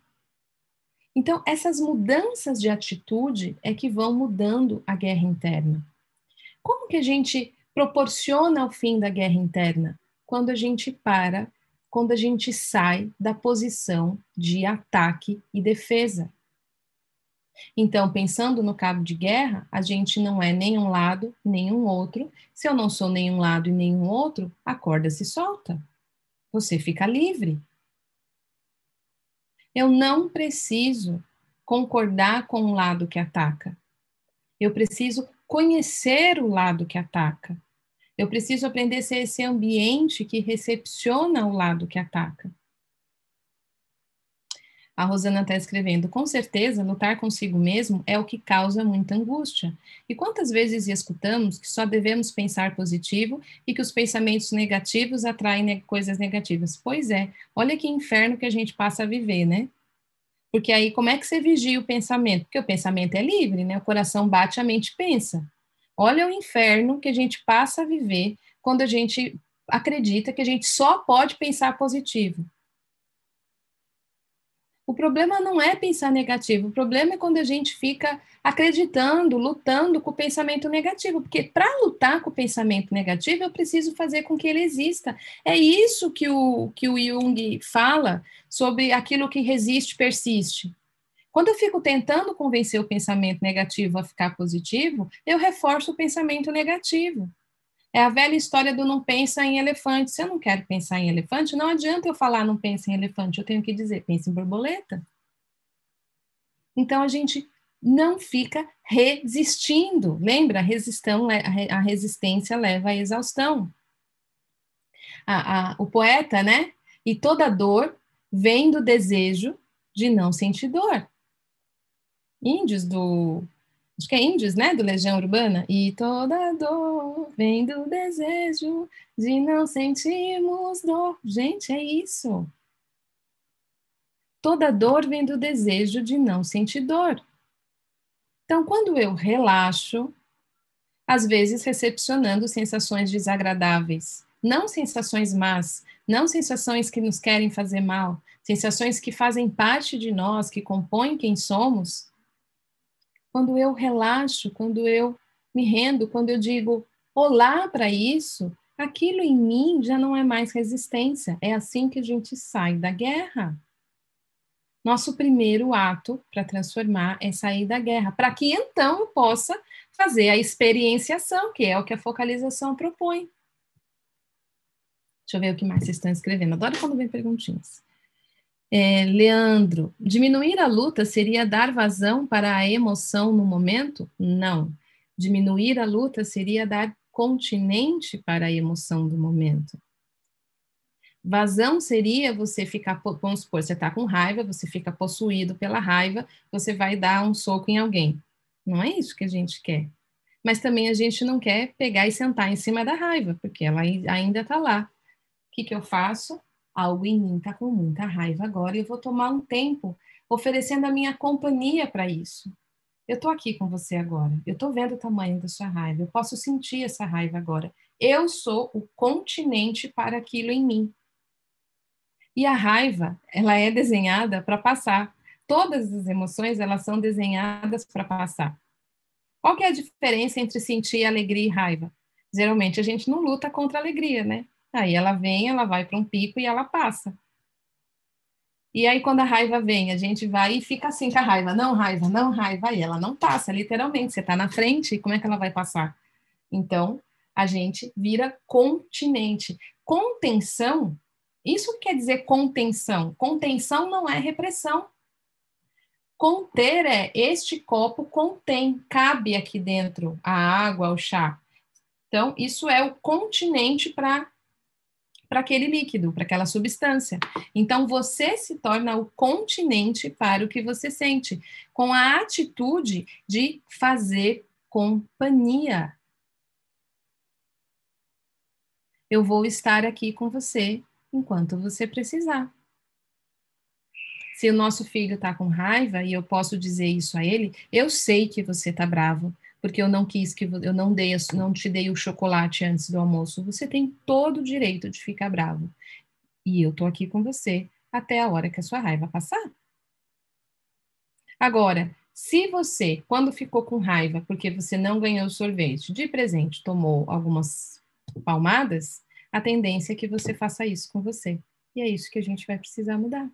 Então, essas mudanças de atitude é que vão mudando a guerra interna. Como que a gente proporciona o fim da guerra interna? Quando a gente para, quando a gente sai da posição de ataque e defesa. Então, pensando no cabo de guerra, a gente não é nem um lado, nem um outro. Se eu não sou nenhum lado e nenhum outro, a corda se solta você fica livre. Eu não preciso concordar com o lado que ataca. Eu preciso conhecer o lado que ataca. Eu preciso aprender a ser esse ambiente que recepciona o lado que ataca. A Rosana está escrevendo: com certeza, lutar consigo mesmo é o que causa muita angústia. E quantas vezes escutamos que só devemos pensar positivo e que os pensamentos negativos atraem ne coisas negativas? Pois é, olha que inferno que a gente passa a viver, né? Porque aí, como é que você vigia o pensamento? Porque o pensamento é livre, né? O coração bate, a mente pensa. Olha o inferno que a gente passa a viver quando a gente acredita que a gente só pode pensar positivo. O problema não é pensar negativo, o problema é quando a gente fica acreditando, lutando com o pensamento negativo, porque para lutar com o pensamento negativo, eu preciso fazer com que ele exista. É isso que o, que o Jung fala sobre aquilo que resiste, persiste. Quando eu fico tentando convencer o pensamento negativo a ficar positivo, eu reforço o pensamento negativo. É a velha história do não pensa em elefante. Se eu não quero pensar em elefante, não adianta eu falar não pensa em elefante, eu tenho que dizer pensa em borboleta. Então a gente não fica resistindo. Lembra? A, resistência leva à exaustão. A, a, o poeta, né? E toda dor vem do desejo de não sentir dor. Índios do. Acho que é Índios, né? Do Legião Urbana. E toda dor vem do desejo de não sentirmos dor. Gente, é isso. Toda dor vem do desejo de não sentir dor. Então, quando eu relaxo, às vezes recepcionando sensações desagradáveis, não sensações más, não sensações que nos querem fazer mal, sensações que fazem parte de nós, que compõem quem somos. Quando eu relaxo, quando eu me rendo, quando eu digo olá para isso, aquilo em mim já não é mais resistência. É assim que a gente sai da guerra. Nosso primeiro ato para transformar é sair da guerra, para que então eu possa fazer a experienciação, que é o que a focalização propõe. Deixa eu ver o que mais vocês estão escrevendo. Adoro quando vem perguntinhas. É, Leandro, diminuir a luta seria dar vazão para a emoção no momento? Não. Diminuir a luta seria dar continente para a emoção do momento. Vazão seria você ficar, vamos supor, você está com raiva, você fica possuído pela raiva, você vai dar um soco em alguém. Não é isso que a gente quer. Mas também a gente não quer pegar e sentar em cima da raiva, porque ela ainda está lá que, que eu faço? Algo em mim está com muita raiva agora e eu vou tomar um tempo oferecendo a minha companhia para isso. Eu estou aqui com você agora, eu estou vendo o tamanho da sua raiva, eu posso sentir essa raiva agora. Eu sou o continente para aquilo em mim. E a raiva, ela é desenhada para passar. Todas as emoções, elas são desenhadas para passar. Qual que é a diferença entre sentir alegria e raiva? Geralmente a gente não luta contra a alegria, né? Aí ela vem, ela vai para um pico e ela passa. E aí, quando a raiva vem, a gente vai e fica assim com a raiva, não raiva, não raiva, e ela não passa, literalmente. Você está na frente, como é que ela vai passar? Então, a gente vira continente. Contenção, isso quer dizer contenção. Contenção não é repressão. Conter é este copo contém, cabe aqui dentro a água, o chá. Então, isso é o continente para para aquele líquido, para aquela substância. Então, você se torna o continente para o que você sente, com a atitude de fazer companhia. Eu vou estar aqui com você enquanto você precisar. Se o nosso filho está com raiva e eu posso dizer isso a ele, eu sei que você está bravo, porque eu não quis que eu não dei, não te dei o chocolate antes do almoço. Você tem todo o direito de ficar bravo. E eu tô aqui com você até a hora que a sua raiva passar. Agora, se você, quando ficou com raiva porque você não ganhou sorvete de presente, tomou algumas palmadas, a tendência é que você faça isso com você. E é isso que a gente vai precisar mudar.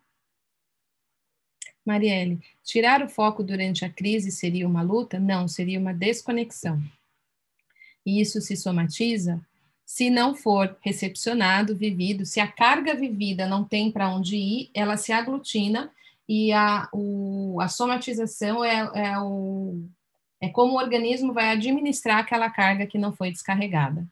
Marielle, tirar o foco durante a crise seria uma luta? Não, seria uma desconexão. E isso se somatiza se não for recepcionado, vivido, se a carga vivida não tem para onde ir, ela se aglutina e a, o, a somatização é, é, o, é como o organismo vai administrar aquela carga que não foi descarregada.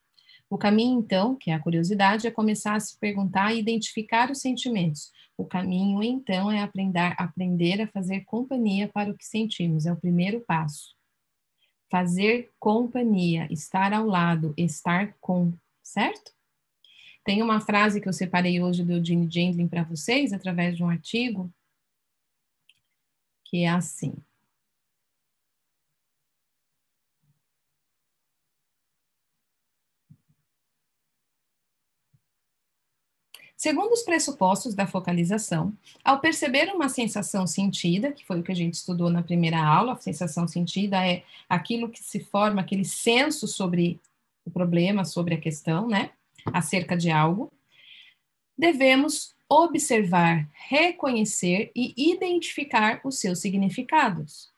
O caminho, então, que é a curiosidade, é começar a se perguntar e identificar os sentimentos. O caminho, então, é aprender, aprender a fazer companhia para o que sentimos, é o primeiro passo. Fazer companhia, estar ao lado, estar com, certo? Tem uma frase que eu separei hoje do Gene Gendlin para vocês, através de um artigo, que é assim. Segundo os pressupostos da focalização, ao perceber uma sensação sentida, que foi o que a gente estudou na primeira aula, a sensação sentida é aquilo que se forma, aquele senso sobre o problema, sobre a questão, né, acerca de algo, devemos observar, reconhecer e identificar os seus significados.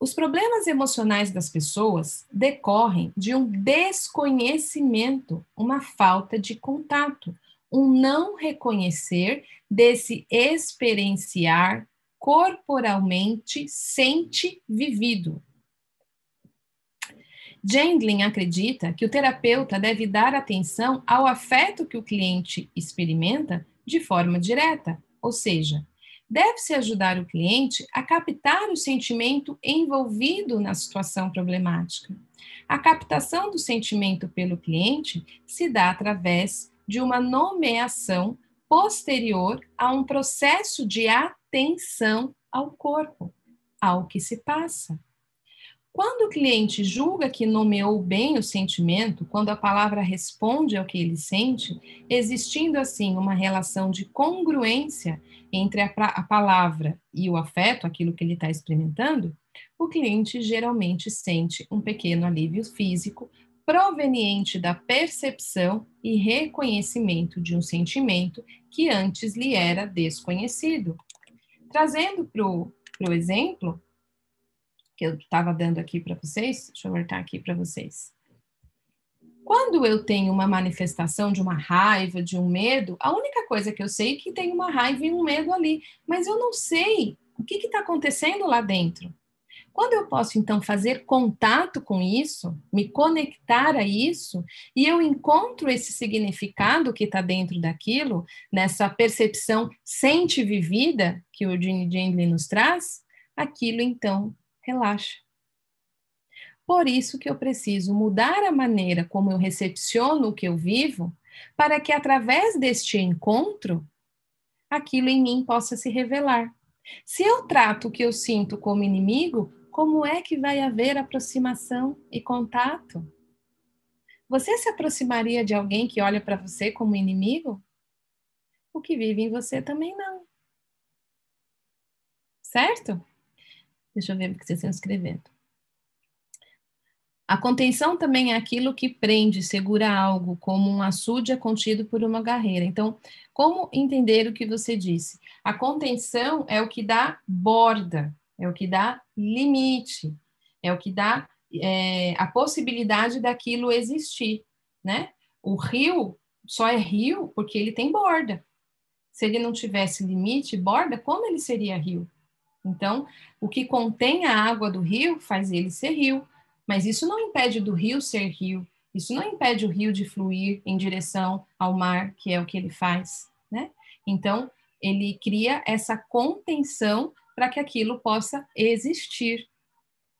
Os problemas emocionais das pessoas decorrem de um desconhecimento, uma falta de contato, um não reconhecer desse experienciar corporalmente sente vivido. Gendlin acredita que o terapeuta deve dar atenção ao afeto que o cliente experimenta de forma direta, ou seja, deve-se ajudar o cliente a captar o sentimento envolvido na situação problemática. A captação do sentimento pelo cliente se dá através de uma nomeação posterior a um processo de atenção ao corpo, ao que se passa. Quando o cliente julga que nomeou bem o sentimento, quando a palavra responde ao que ele sente, existindo assim uma relação de congruência entre a, a palavra e o afeto, aquilo que ele está experimentando, o cliente geralmente sente um pequeno alívio físico proveniente da percepção e reconhecimento de um sentimento que antes lhe era desconhecido. Trazendo para o exemplo, que eu estava dando aqui para vocês, deixa eu voltar aqui para vocês. Quando eu tenho uma manifestação de uma raiva, de um medo, a única coisa que eu sei é que tem uma raiva e um medo ali, mas eu não sei o que está acontecendo lá dentro. Quando eu posso, então, fazer contato com isso, me conectar a isso, e eu encontro esse significado que está dentro daquilo, nessa percepção sente vivida que o Gene Gendley nos traz, aquilo, então, relaxa. Por isso que eu preciso mudar a maneira como eu recepciono o que eu vivo, para que através deste encontro, aquilo em mim possa se revelar. Se eu trato o que eu sinto como inimigo, como é que vai haver aproximação e contato? Você se aproximaria de alguém que olha para você como inimigo? O que vive em você também não. Certo? Deixa eu ver o que vocês estão escrevendo. A contenção também é aquilo que prende, segura algo, como um açude é contido por uma garreira. Então, como entender o que você disse? A contenção é o que dá borda, é o que dá limite, é o que dá é, a possibilidade daquilo existir, né? O rio só é rio porque ele tem borda. Se ele não tivesse limite, borda, como ele seria rio? Então, o que contém a água do rio faz ele ser rio, mas isso não impede do rio ser rio, isso não impede o rio de fluir em direção ao mar, que é o que ele faz, né? Então, ele cria essa contenção para que aquilo possa existir,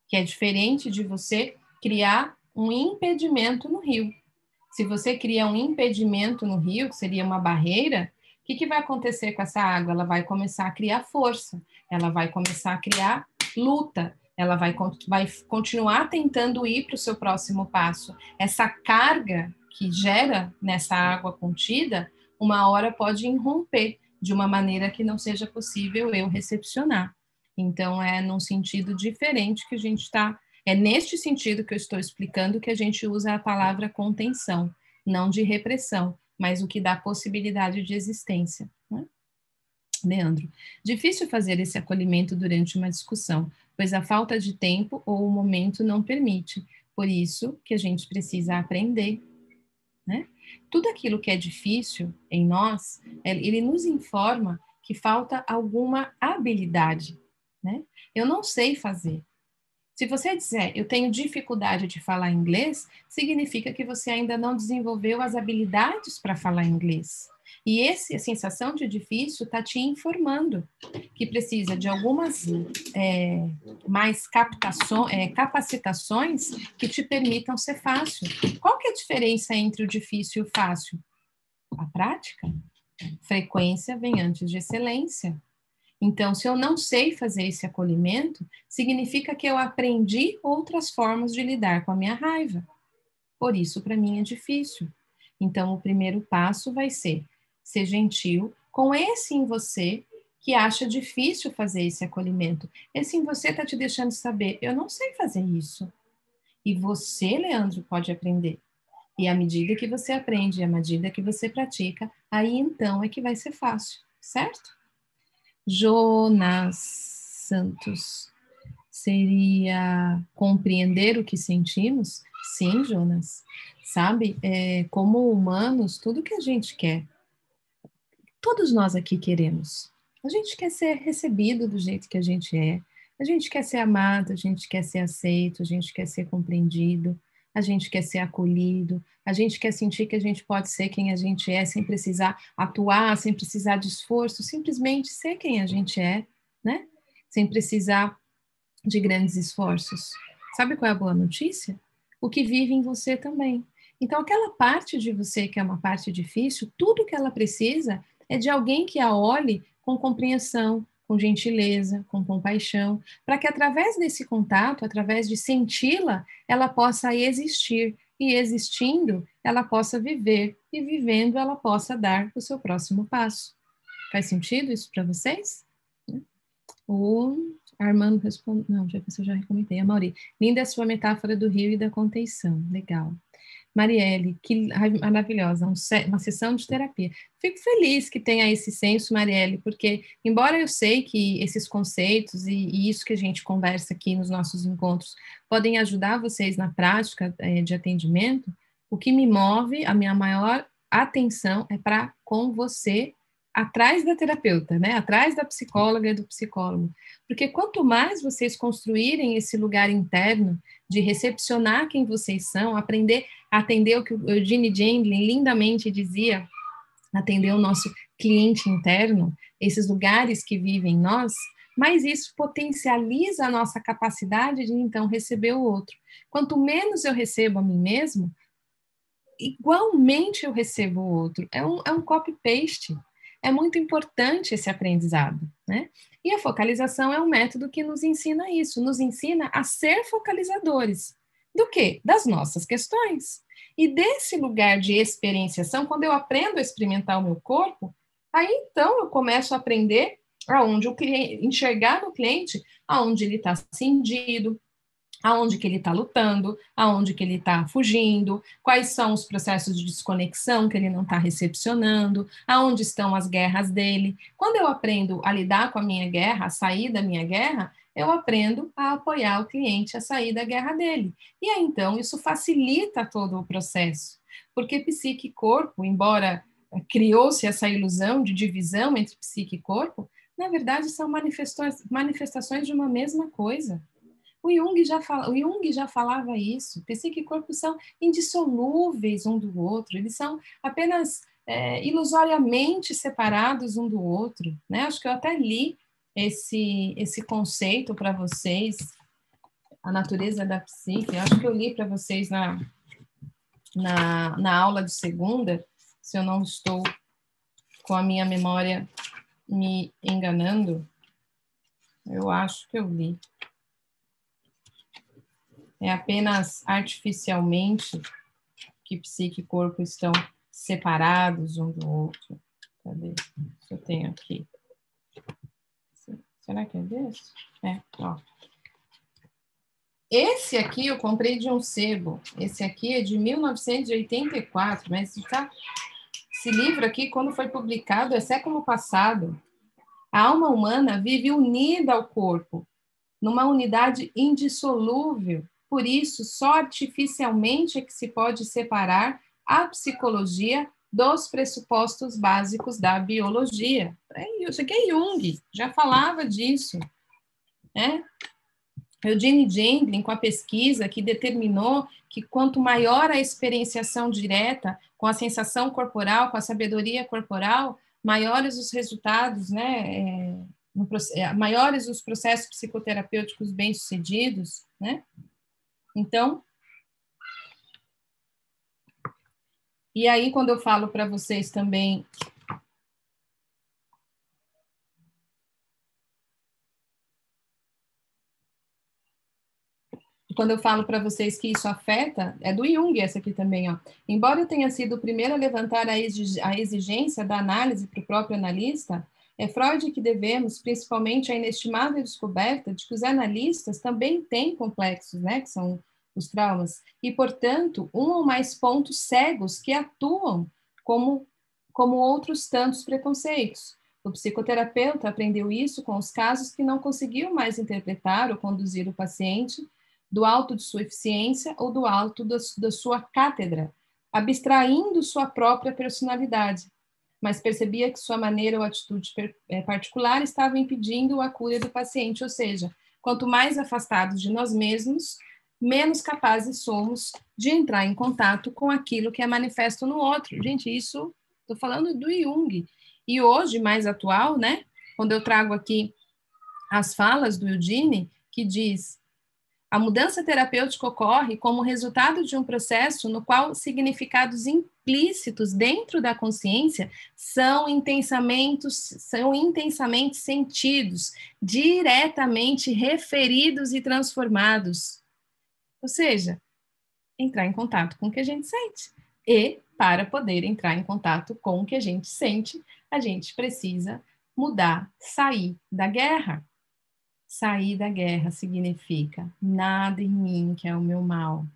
que é diferente de você criar um impedimento no rio. Se você cria um impedimento no rio, que seria uma barreira, o que, que vai acontecer com essa água? Ela vai começar a criar força, ela vai começar a criar luta, ela vai, vai continuar tentando ir para o seu próximo passo. Essa carga que gera nessa água contida, uma hora pode irromper de uma maneira que não seja possível eu recepcionar. Então, é num sentido diferente que a gente está. É neste sentido que eu estou explicando que a gente usa a palavra contenção, não de repressão, mas o que dá possibilidade de existência. Né? Leandro, difícil fazer esse acolhimento durante uma discussão, pois a falta de tempo ou o momento não permite. Por isso que a gente precisa aprender. Né? Tudo aquilo que é difícil em nós, ele nos informa que falta alguma habilidade. Né? Eu não sei fazer. Se você disser eu tenho dificuldade de falar inglês, significa que você ainda não desenvolveu as habilidades para falar inglês. E esse, a sensação de difícil está te informando que precisa de algumas é, mais é, capacitações que te permitam ser fácil. Qual que é a diferença entre o difícil e o fácil? A prática. Frequência vem antes de excelência. Então, se eu não sei fazer esse acolhimento, significa que eu aprendi outras formas de lidar com a minha raiva. Por isso, para mim é difícil. Então, o primeiro passo vai ser ser gentil com esse em você que acha difícil fazer esse acolhimento. Esse em você está te deixando saber, eu não sei fazer isso. E você, Leandro, pode aprender. E à medida que você aprende, à medida que você pratica, aí então é que vai ser fácil, certo? Jonas Santos. Seria compreender o que sentimos? Sim, Jonas. Sabe, é, como humanos, tudo que a gente quer todos nós aqui queremos. A gente quer ser recebido do jeito que a gente é, a gente quer ser amado, a gente quer ser aceito, a gente quer ser compreendido, a gente quer ser acolhido, a gente quer sentir que a gente pode ser quem a gente é, sem precisar atuar, sem precisar de esforço, simplesmente ser quem a gente é, né? Sem precisar de grandes esforços. Sabe qual é a boa notícia? O que vive em você também. Então, aquela parte de você que é uma parte difícil, tudo que ela precisa é de alguém que a olhe com compreensão, com gentileza, com compaixão, para que através desse contato, através de senti-la, ela possa existir e existindo, ela possa viver e vivendo, ela possa dar o seu próximo passo. Faz sentido isso para vocês? O Armando responde, não, já eu já comentei. A Mauri, linda a sua metáfora do rio e da contenção, legal. Marielle, que maravilhosa, uma sessão de terapia. Fico feliz que tenha esse senso, Marielle, porque, embora eu sei que esses conceitos e, e isso que a gente conversa aqui nos nossos encontros podem ajudar vocês na prática é, de atendimento, o que me move, a minha maior atenção é para com você atrás da terapeuta, né? Atrás da psicóloga e do psicólogo. Porque quanto mais vocês construírem esse lugar interno de recepcionar quem vocês são, aprender a atender o que o Eugene Gendlin lindamente dizia, atender o nosso cliente interno, esses lugares que vivem em nós, mais isso potencializa a nossa capacidade de então receber o outro. Quanto menos eu recebo a mim mesmo, igualmente eu recebo o outro. É um, é um copy-paste é muito importante esse aprendizado, né? E a focalização é um método que nos ensina isso, nos ensina a ser focalizadores. Do quê? Das nossas questões. E desse lugar de experienciação, quando eu aprendo a experimentar o meu corpo, aí então eu começo a aprender aonde o cliente, enxergar no cliente aonde ele está cindido, aonde que ele está lutando, aonde que ele está fugindo, quais são os processos de desconexão que ele não está recepcionando, aonde estão as guerras dele. Quando eu aprendo a lidar com a minha guerra, a sair da minha guerra, eu aprendo a apoiar o cliente a sair da guerra dele. E aí, então, isso facilita todo o processo, porque psique e corpo, embora eh, criou-se essa ilusão de divisão entre psique e corpo, na verdade são manifestações, manifestações de uma mesma coisa. O Jung já, fala, o Jung já falava isso. Psique e corpo são indissolúveis um do outro, eles são apenas é, ilusoriamente separados um do outro. Né? Acho que eu até li esse, esse conceito para vocês, a natureza da psique. Acho que eu li para vocês na, na, na aula de segunda, se eu não estou com a minha memória me enganando. Eu acho que eu li é apenas artificialmente que psique e corpo estão separados um do outro. Cadê? Eu tenho aqui. Será que é desse? É, ó. Esse aqui eu comprei de um sebo. Esse aqui é de 1984, mas tá... esse livro aqui, quando foi publicado, é século passado. A alma humana vive unida ao corpo, numa unidade indissolúvel por isso, só artificialmente é que se pode separar a psicologia dos pressupostos básicos da biologia. É, isso aqui é Jung, já falava disso. Né? Eugene Gendlin, com a pesquisa que determinou que quanto maior a experienciação direta com a sensação corporal, com a sabedoria corporal, maiores os resultados, né, é, no, é, maiores os processos psicoterapêuticos bem-sucedidos, né? Então, e aí quando eu falo para vocês também quando eu falo para vocês que isso afeta, é do Jung essa aqui também, ó. Embora eu tenha sido o primeiro a levantar a exigência da análise para o próprio analista, é Freud que devemos, principalmente, a inestimável descoberta de que os analistas também têm complexos, né, que são os traumas, e, portanto, um ou mais pontos cegos que atuam como, como outros tantos preconceitos. O psicoterapeuta aprendeu isso com os casos que não conseguiu mais interpretar ou conduzir o paciente do alto de sua eficiência ou do alto da, da sua cátedra, abstraindo sua própria personalidade mas percebia que sua maneira ou atitude é, particular estava impedindo a cura do paciente, ou seja, quanto mais afastados de nós mesmos, menos capazes somos de entrar em contato com aquilo que é manifesto no outro. Gente, isso estou falando do Jung. E hoje, mais atual, né? Quando eu trago aqui as falas do Eugene, que diz a mudança terapêutica ocorre como resultado de um processo no qual significados implícitos dentro da consciência são intensamente, são intensamente sentidos, diretamente referidos e transformados. Ou seja, entrar em contato com o que a gente sente. E, para poder entrar em contato com o que a gente sente, a gente precisa mudar, sair da guerra. Sair da guerra significa nada em mim que é o meu mal.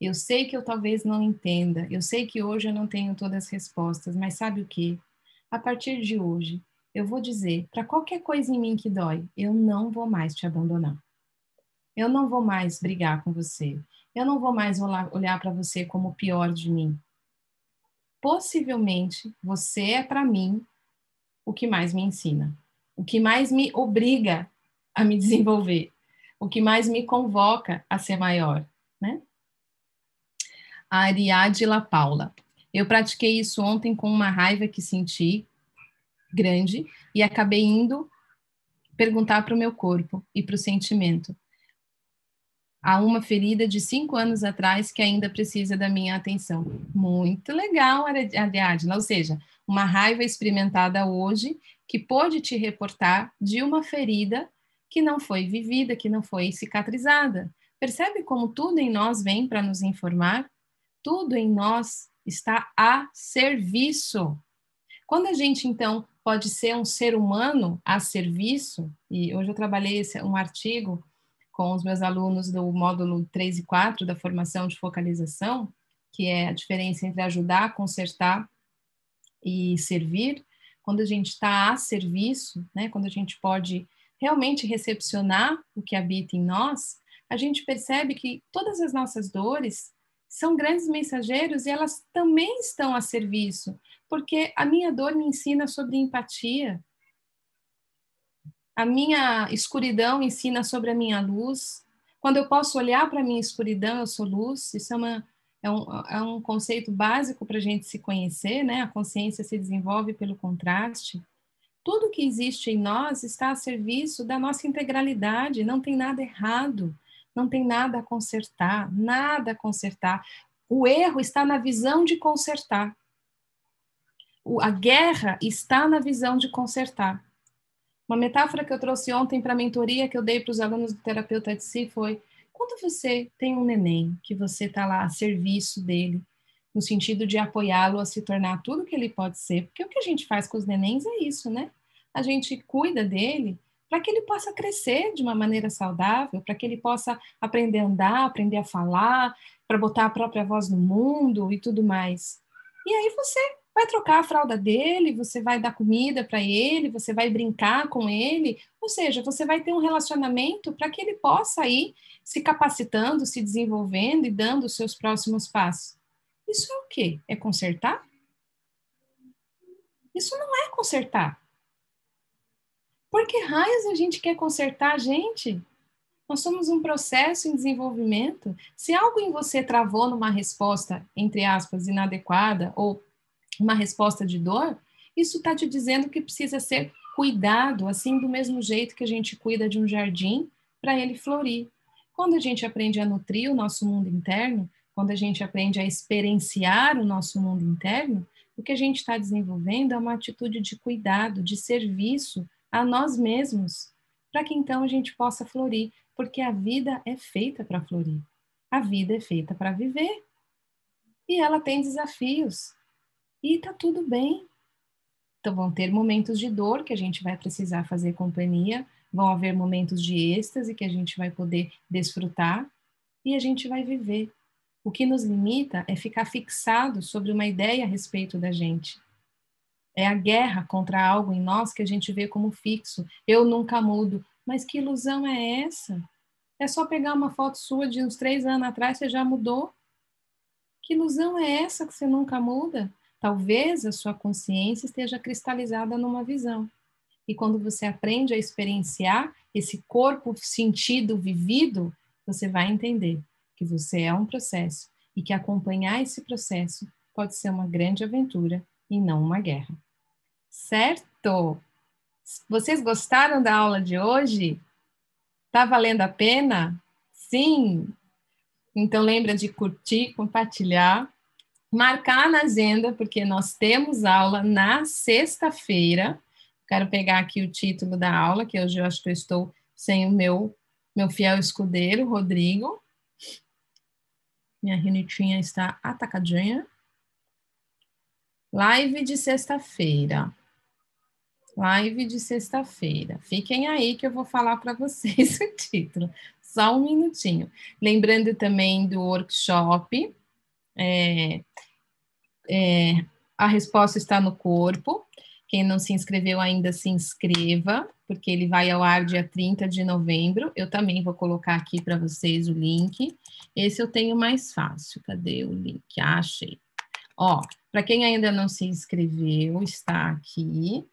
Eu sei que eu talvez não entenda, eu sei que hoje eu não tenho todas as respostas, mas sabe o que? A partir de hoje, eu vou dizer para qualquer coisa em mim que dói, eu não vou mais te abandonar. Eu não vou mais brigar com você. Eu não vou mais olhar para você como o pior de mim. Possivelmente, você é para mim o que mais me ensina, o que mais me obriga a me desenvolver, o que mais me convoca a ser maior, né? A Ariadila Paula. Eu pratiquei isso ontem com uma raiva que senti grande e acabei indo perguntar para o meu corpo e para o sentimento. Há uma ferida de cinco anos atrás que ainda precisa da minha atenção. Muito legal, Ariadna. Ou seja, uma raiva experimentada hoje que pode te reportar de uma ferida que não foi vivida, que não foi cicatrizada. Percebe como tudo em nós vem para nos informar? Tudo em nós está a serviço. Quando a gente, então, pode ser um ser humano a serviço, e hoje eu trabalhei um artigo com os meus alunos do módulo 3 e 4 da formação de focalização, que é a diferença entre ajudar, consertar e servir. Quando a gente está a serviço, né, quando a gente pode realmente recepcionar o que habita em nós, a gente percebe que todas as nossas dores são grandes mensageiros e elas também estão a serviço, porque a minha dor me ensina sobre empatia. A minha escuridão ensina sobre a minha luz. Quando eu posso olhar para a minha escuridão, eu sou luz. Isso é, uma, é, um, é um conceito básico para a gente se conhecer, né? A consciência se desenvolve pelo contraste. Tudo que existe em nós está a serviço da nossa integralidade, não tem nada errado, não tem nada a consertar, nada a consertar. O erro está na visão de consertar. O, a guerra está na visão de consertar. Uma metáfora que eu trouxe ontem para a mentoria que eu dei para os alunos do terapeuta de si foi: quando você tem um neném que você está lá a serviço dele, no sentido de apoiá-lo a se tornar tudo que ele pode ser, porque o que a gente faz com os nenéns é isso, né? A gente cuida dele para que ele possa crescer de uma maneira saudável, para que ele possa aprender a andar, aprender a falar, para botar a própria voz no mundo e tudo mais. E aí você vai trocar a fralda dele, você vai dar comida para ele, você vai brincar com ele, ou seja, você vai ter um relacionamento para que ele possa ir se capacitando, se desenvolvendo e dando os seus próximos passos. Isso é o quê? É consertar? Isso não é consertar. Por que raios a gente quer consertar a gente? Nós somos um processo em desenvolvimento. Se algo em você travou numa resposta, entre aspas, inadequada ou uma resposta de dor, isso está te dizendo que precisa ser cuidado, assim do mesmo jeito que a gente cuida de um jardim para ele florir. Quando a gente aprende a nutrir o nosso mundo interno, quando a gente aprende a experienciar o nosso mundo interno, o que a gente está desenvolvendo é uma atitude de cuidado, de serviço a nós mesmos, para que então a gente possa florir, porque a vida é feita para florir. A vida é feita para viver. E ela tem desafios. E tá tudo bem. Então vão ter momentos de dor que a gente vai precisar fazer companhia, vão haver momentos de êxtase que a gente vai poder desfrutar e a gente vai viver. O que nos limita é ficar fixado sobre uma ideia a respeito da gente. É a guerra contra algo em nós que a gente vê como fixo. Eu nunca mudo. Mas que ilusão é essa? É só pegar uma foto sua de uns três anos atrás, você já mudou. Que ilusão é essa que você nunca muda? Talvez a sua consciência esteja cristalizada numa visão. E quando você aprende a experienciar esse corpo sentido vivido, você vai entender que você é um processo e que acompanhar esse processo pode ser uma grande aventura e não uma guerra. Certo? Vocês gostaram da aula de hoje? Tá valendo a pena? Sim. Então lembra de curtir, compartilhar, marcar na agenda, porque nós temos aula na sexta-feira. Quero pegar aqui o título da aula, que hoje eu acho que eu estou sem o meu meu fiel escudeiro, Rodrigo. Minha rinitinha está atacadinha. Live de sexta-feira. Live de sexta-feira. Fiquem aí que eu vou falar para vocês o título. Só um minutinho. Lembrando também do workshop. É, é, a resposta está no corpo. Quem não se inscreveu ainda, se inscreva, porque ele vai ao ar dia 30 de novembro. Eu também vou colocar aqui para vocês o link. Esse eu tenho mais fácil. Cadê o link? achei. Ó, para quem ainda não se inscreveu, está aqui.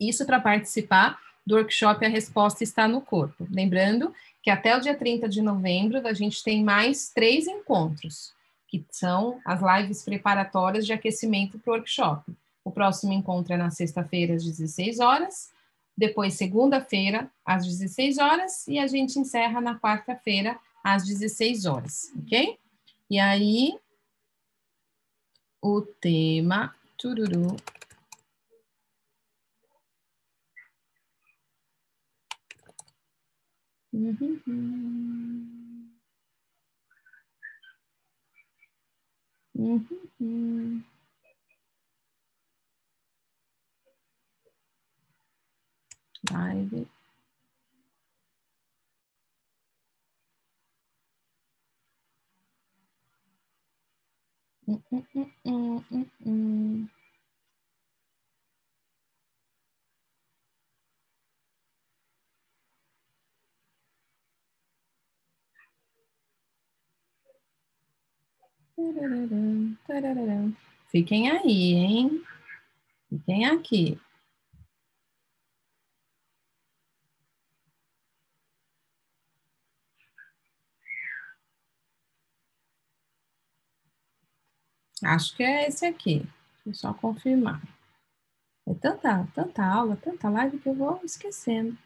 Isso para participar do workshop A Resposta Está no Corpo. Lembrando que até o dia 30 de novembro a gente tem mais três encontros, que são as lives preparatórias de aquecimento para o workshop. O próximo encontro é na sexta-feira, às 16 horas. Depois, segunda-feira, às 16 horas. E a gente encerra na quarta-feira, às 16 horas, ok? E aí, o tema. Tururu. Uhum. Uhum. Live. Mm, mm, Fiquem aí, hein? Fiquem aqui. Acho que é esse aqui. Deixa eu só confirmar. É tanta, tanta aula, tanta live que eu vou esquecendo.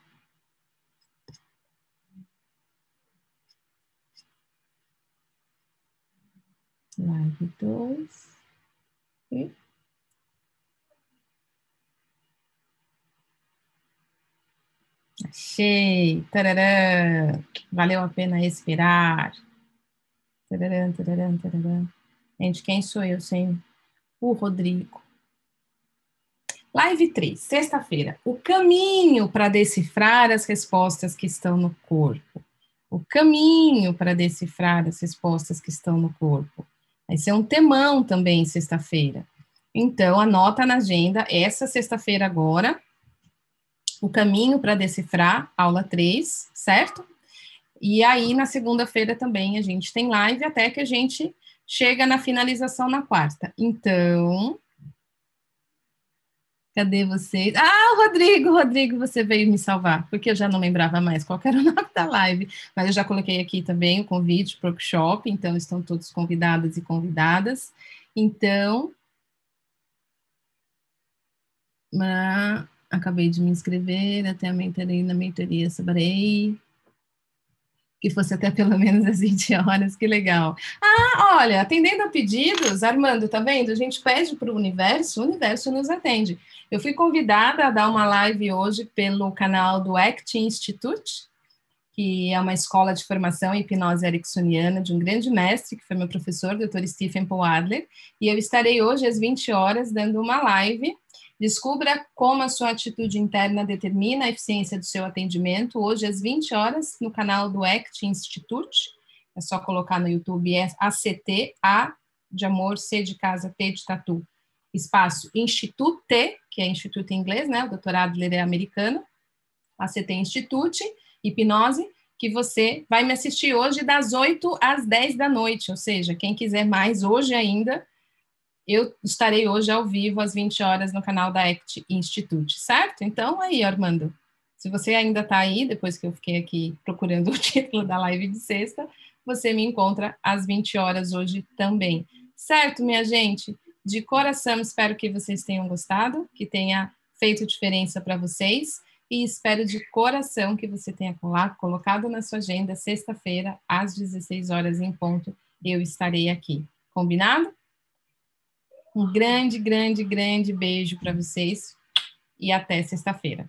Live 2. E... Achei! Tararã! Valeu a pena respirar. Tararã, tararã, tararã. Gente, quem sou eu sem o Rodrigo? Live 3, sexta-feira. O caminho para decifrar as respostas que estão no corpo. O caminho para decifrar as respostas que estão no corpo. Vai ser um temão também sexta-feira. Então, anota na agenda essa sexta-feira agora, o caminho para decifrar, aula 3, certo? E aí, na segunda-feira também a gente tem live até que a gente chega na finalização na quarta. Então, cadê vocês? Ah, Rodrigo, Rodrigo, você veio me salvar, porque eu já não lembrava mais qual era o nome da live, mas eu já coloquei aqui também o convite para o workshop, então estão todos convidados e convidadas. Então, ah, acabei de me inscrever, até a mentoria, na mentoria saberei que fosse até pelo menos às 20 horas, que legal. Ah, olha, atendendo a pedidos, Armando, tá vendo? A gente pede para o universo, o universo nos atende. Eu fui convidada a dar uma live hoje pelo canal do ACT Institute, que é uma escola de formação em hipnose ericksoniana de um grande mestre, que foi meu professor, Dr. Stephen Paul Adler, e eu estarei hoje às 20 horas dando uma live Descubra como a sua atitude interna determina a eficiência do seu atendimento, hoje às 20 horas, no canal do ACT Institute. É só colocar no YouTube é ACT, A de amor, C de casa, T de tatu. Espaço Institute, que é Instituto em inglês, né? O doutorado dele é americano. ACT Institute, hipnose, que você vai me assistir hoje das 8 às 10 da noite, ou seja, quem quiser mais hoje ainda, eu estarei hoje ao vivo às 20 horas no canal da ACT Institute, certo? Então, aí, Armando, se você ainda está aí, depois que eu fiquei aqui procurando o título da live de sexta, você me encontra às 20 horas hoje também. Certo, minha gente? De coração, espero que vocês tenham gostado, que tenha feito diferença para vocês e espero de coração que você tenha colocado na sua agenda sexta-feira às 16 horas em ponto. Eu estarei aqui. Combinado? Um grande, grande, grande beijo para vocês e até sexta-feira.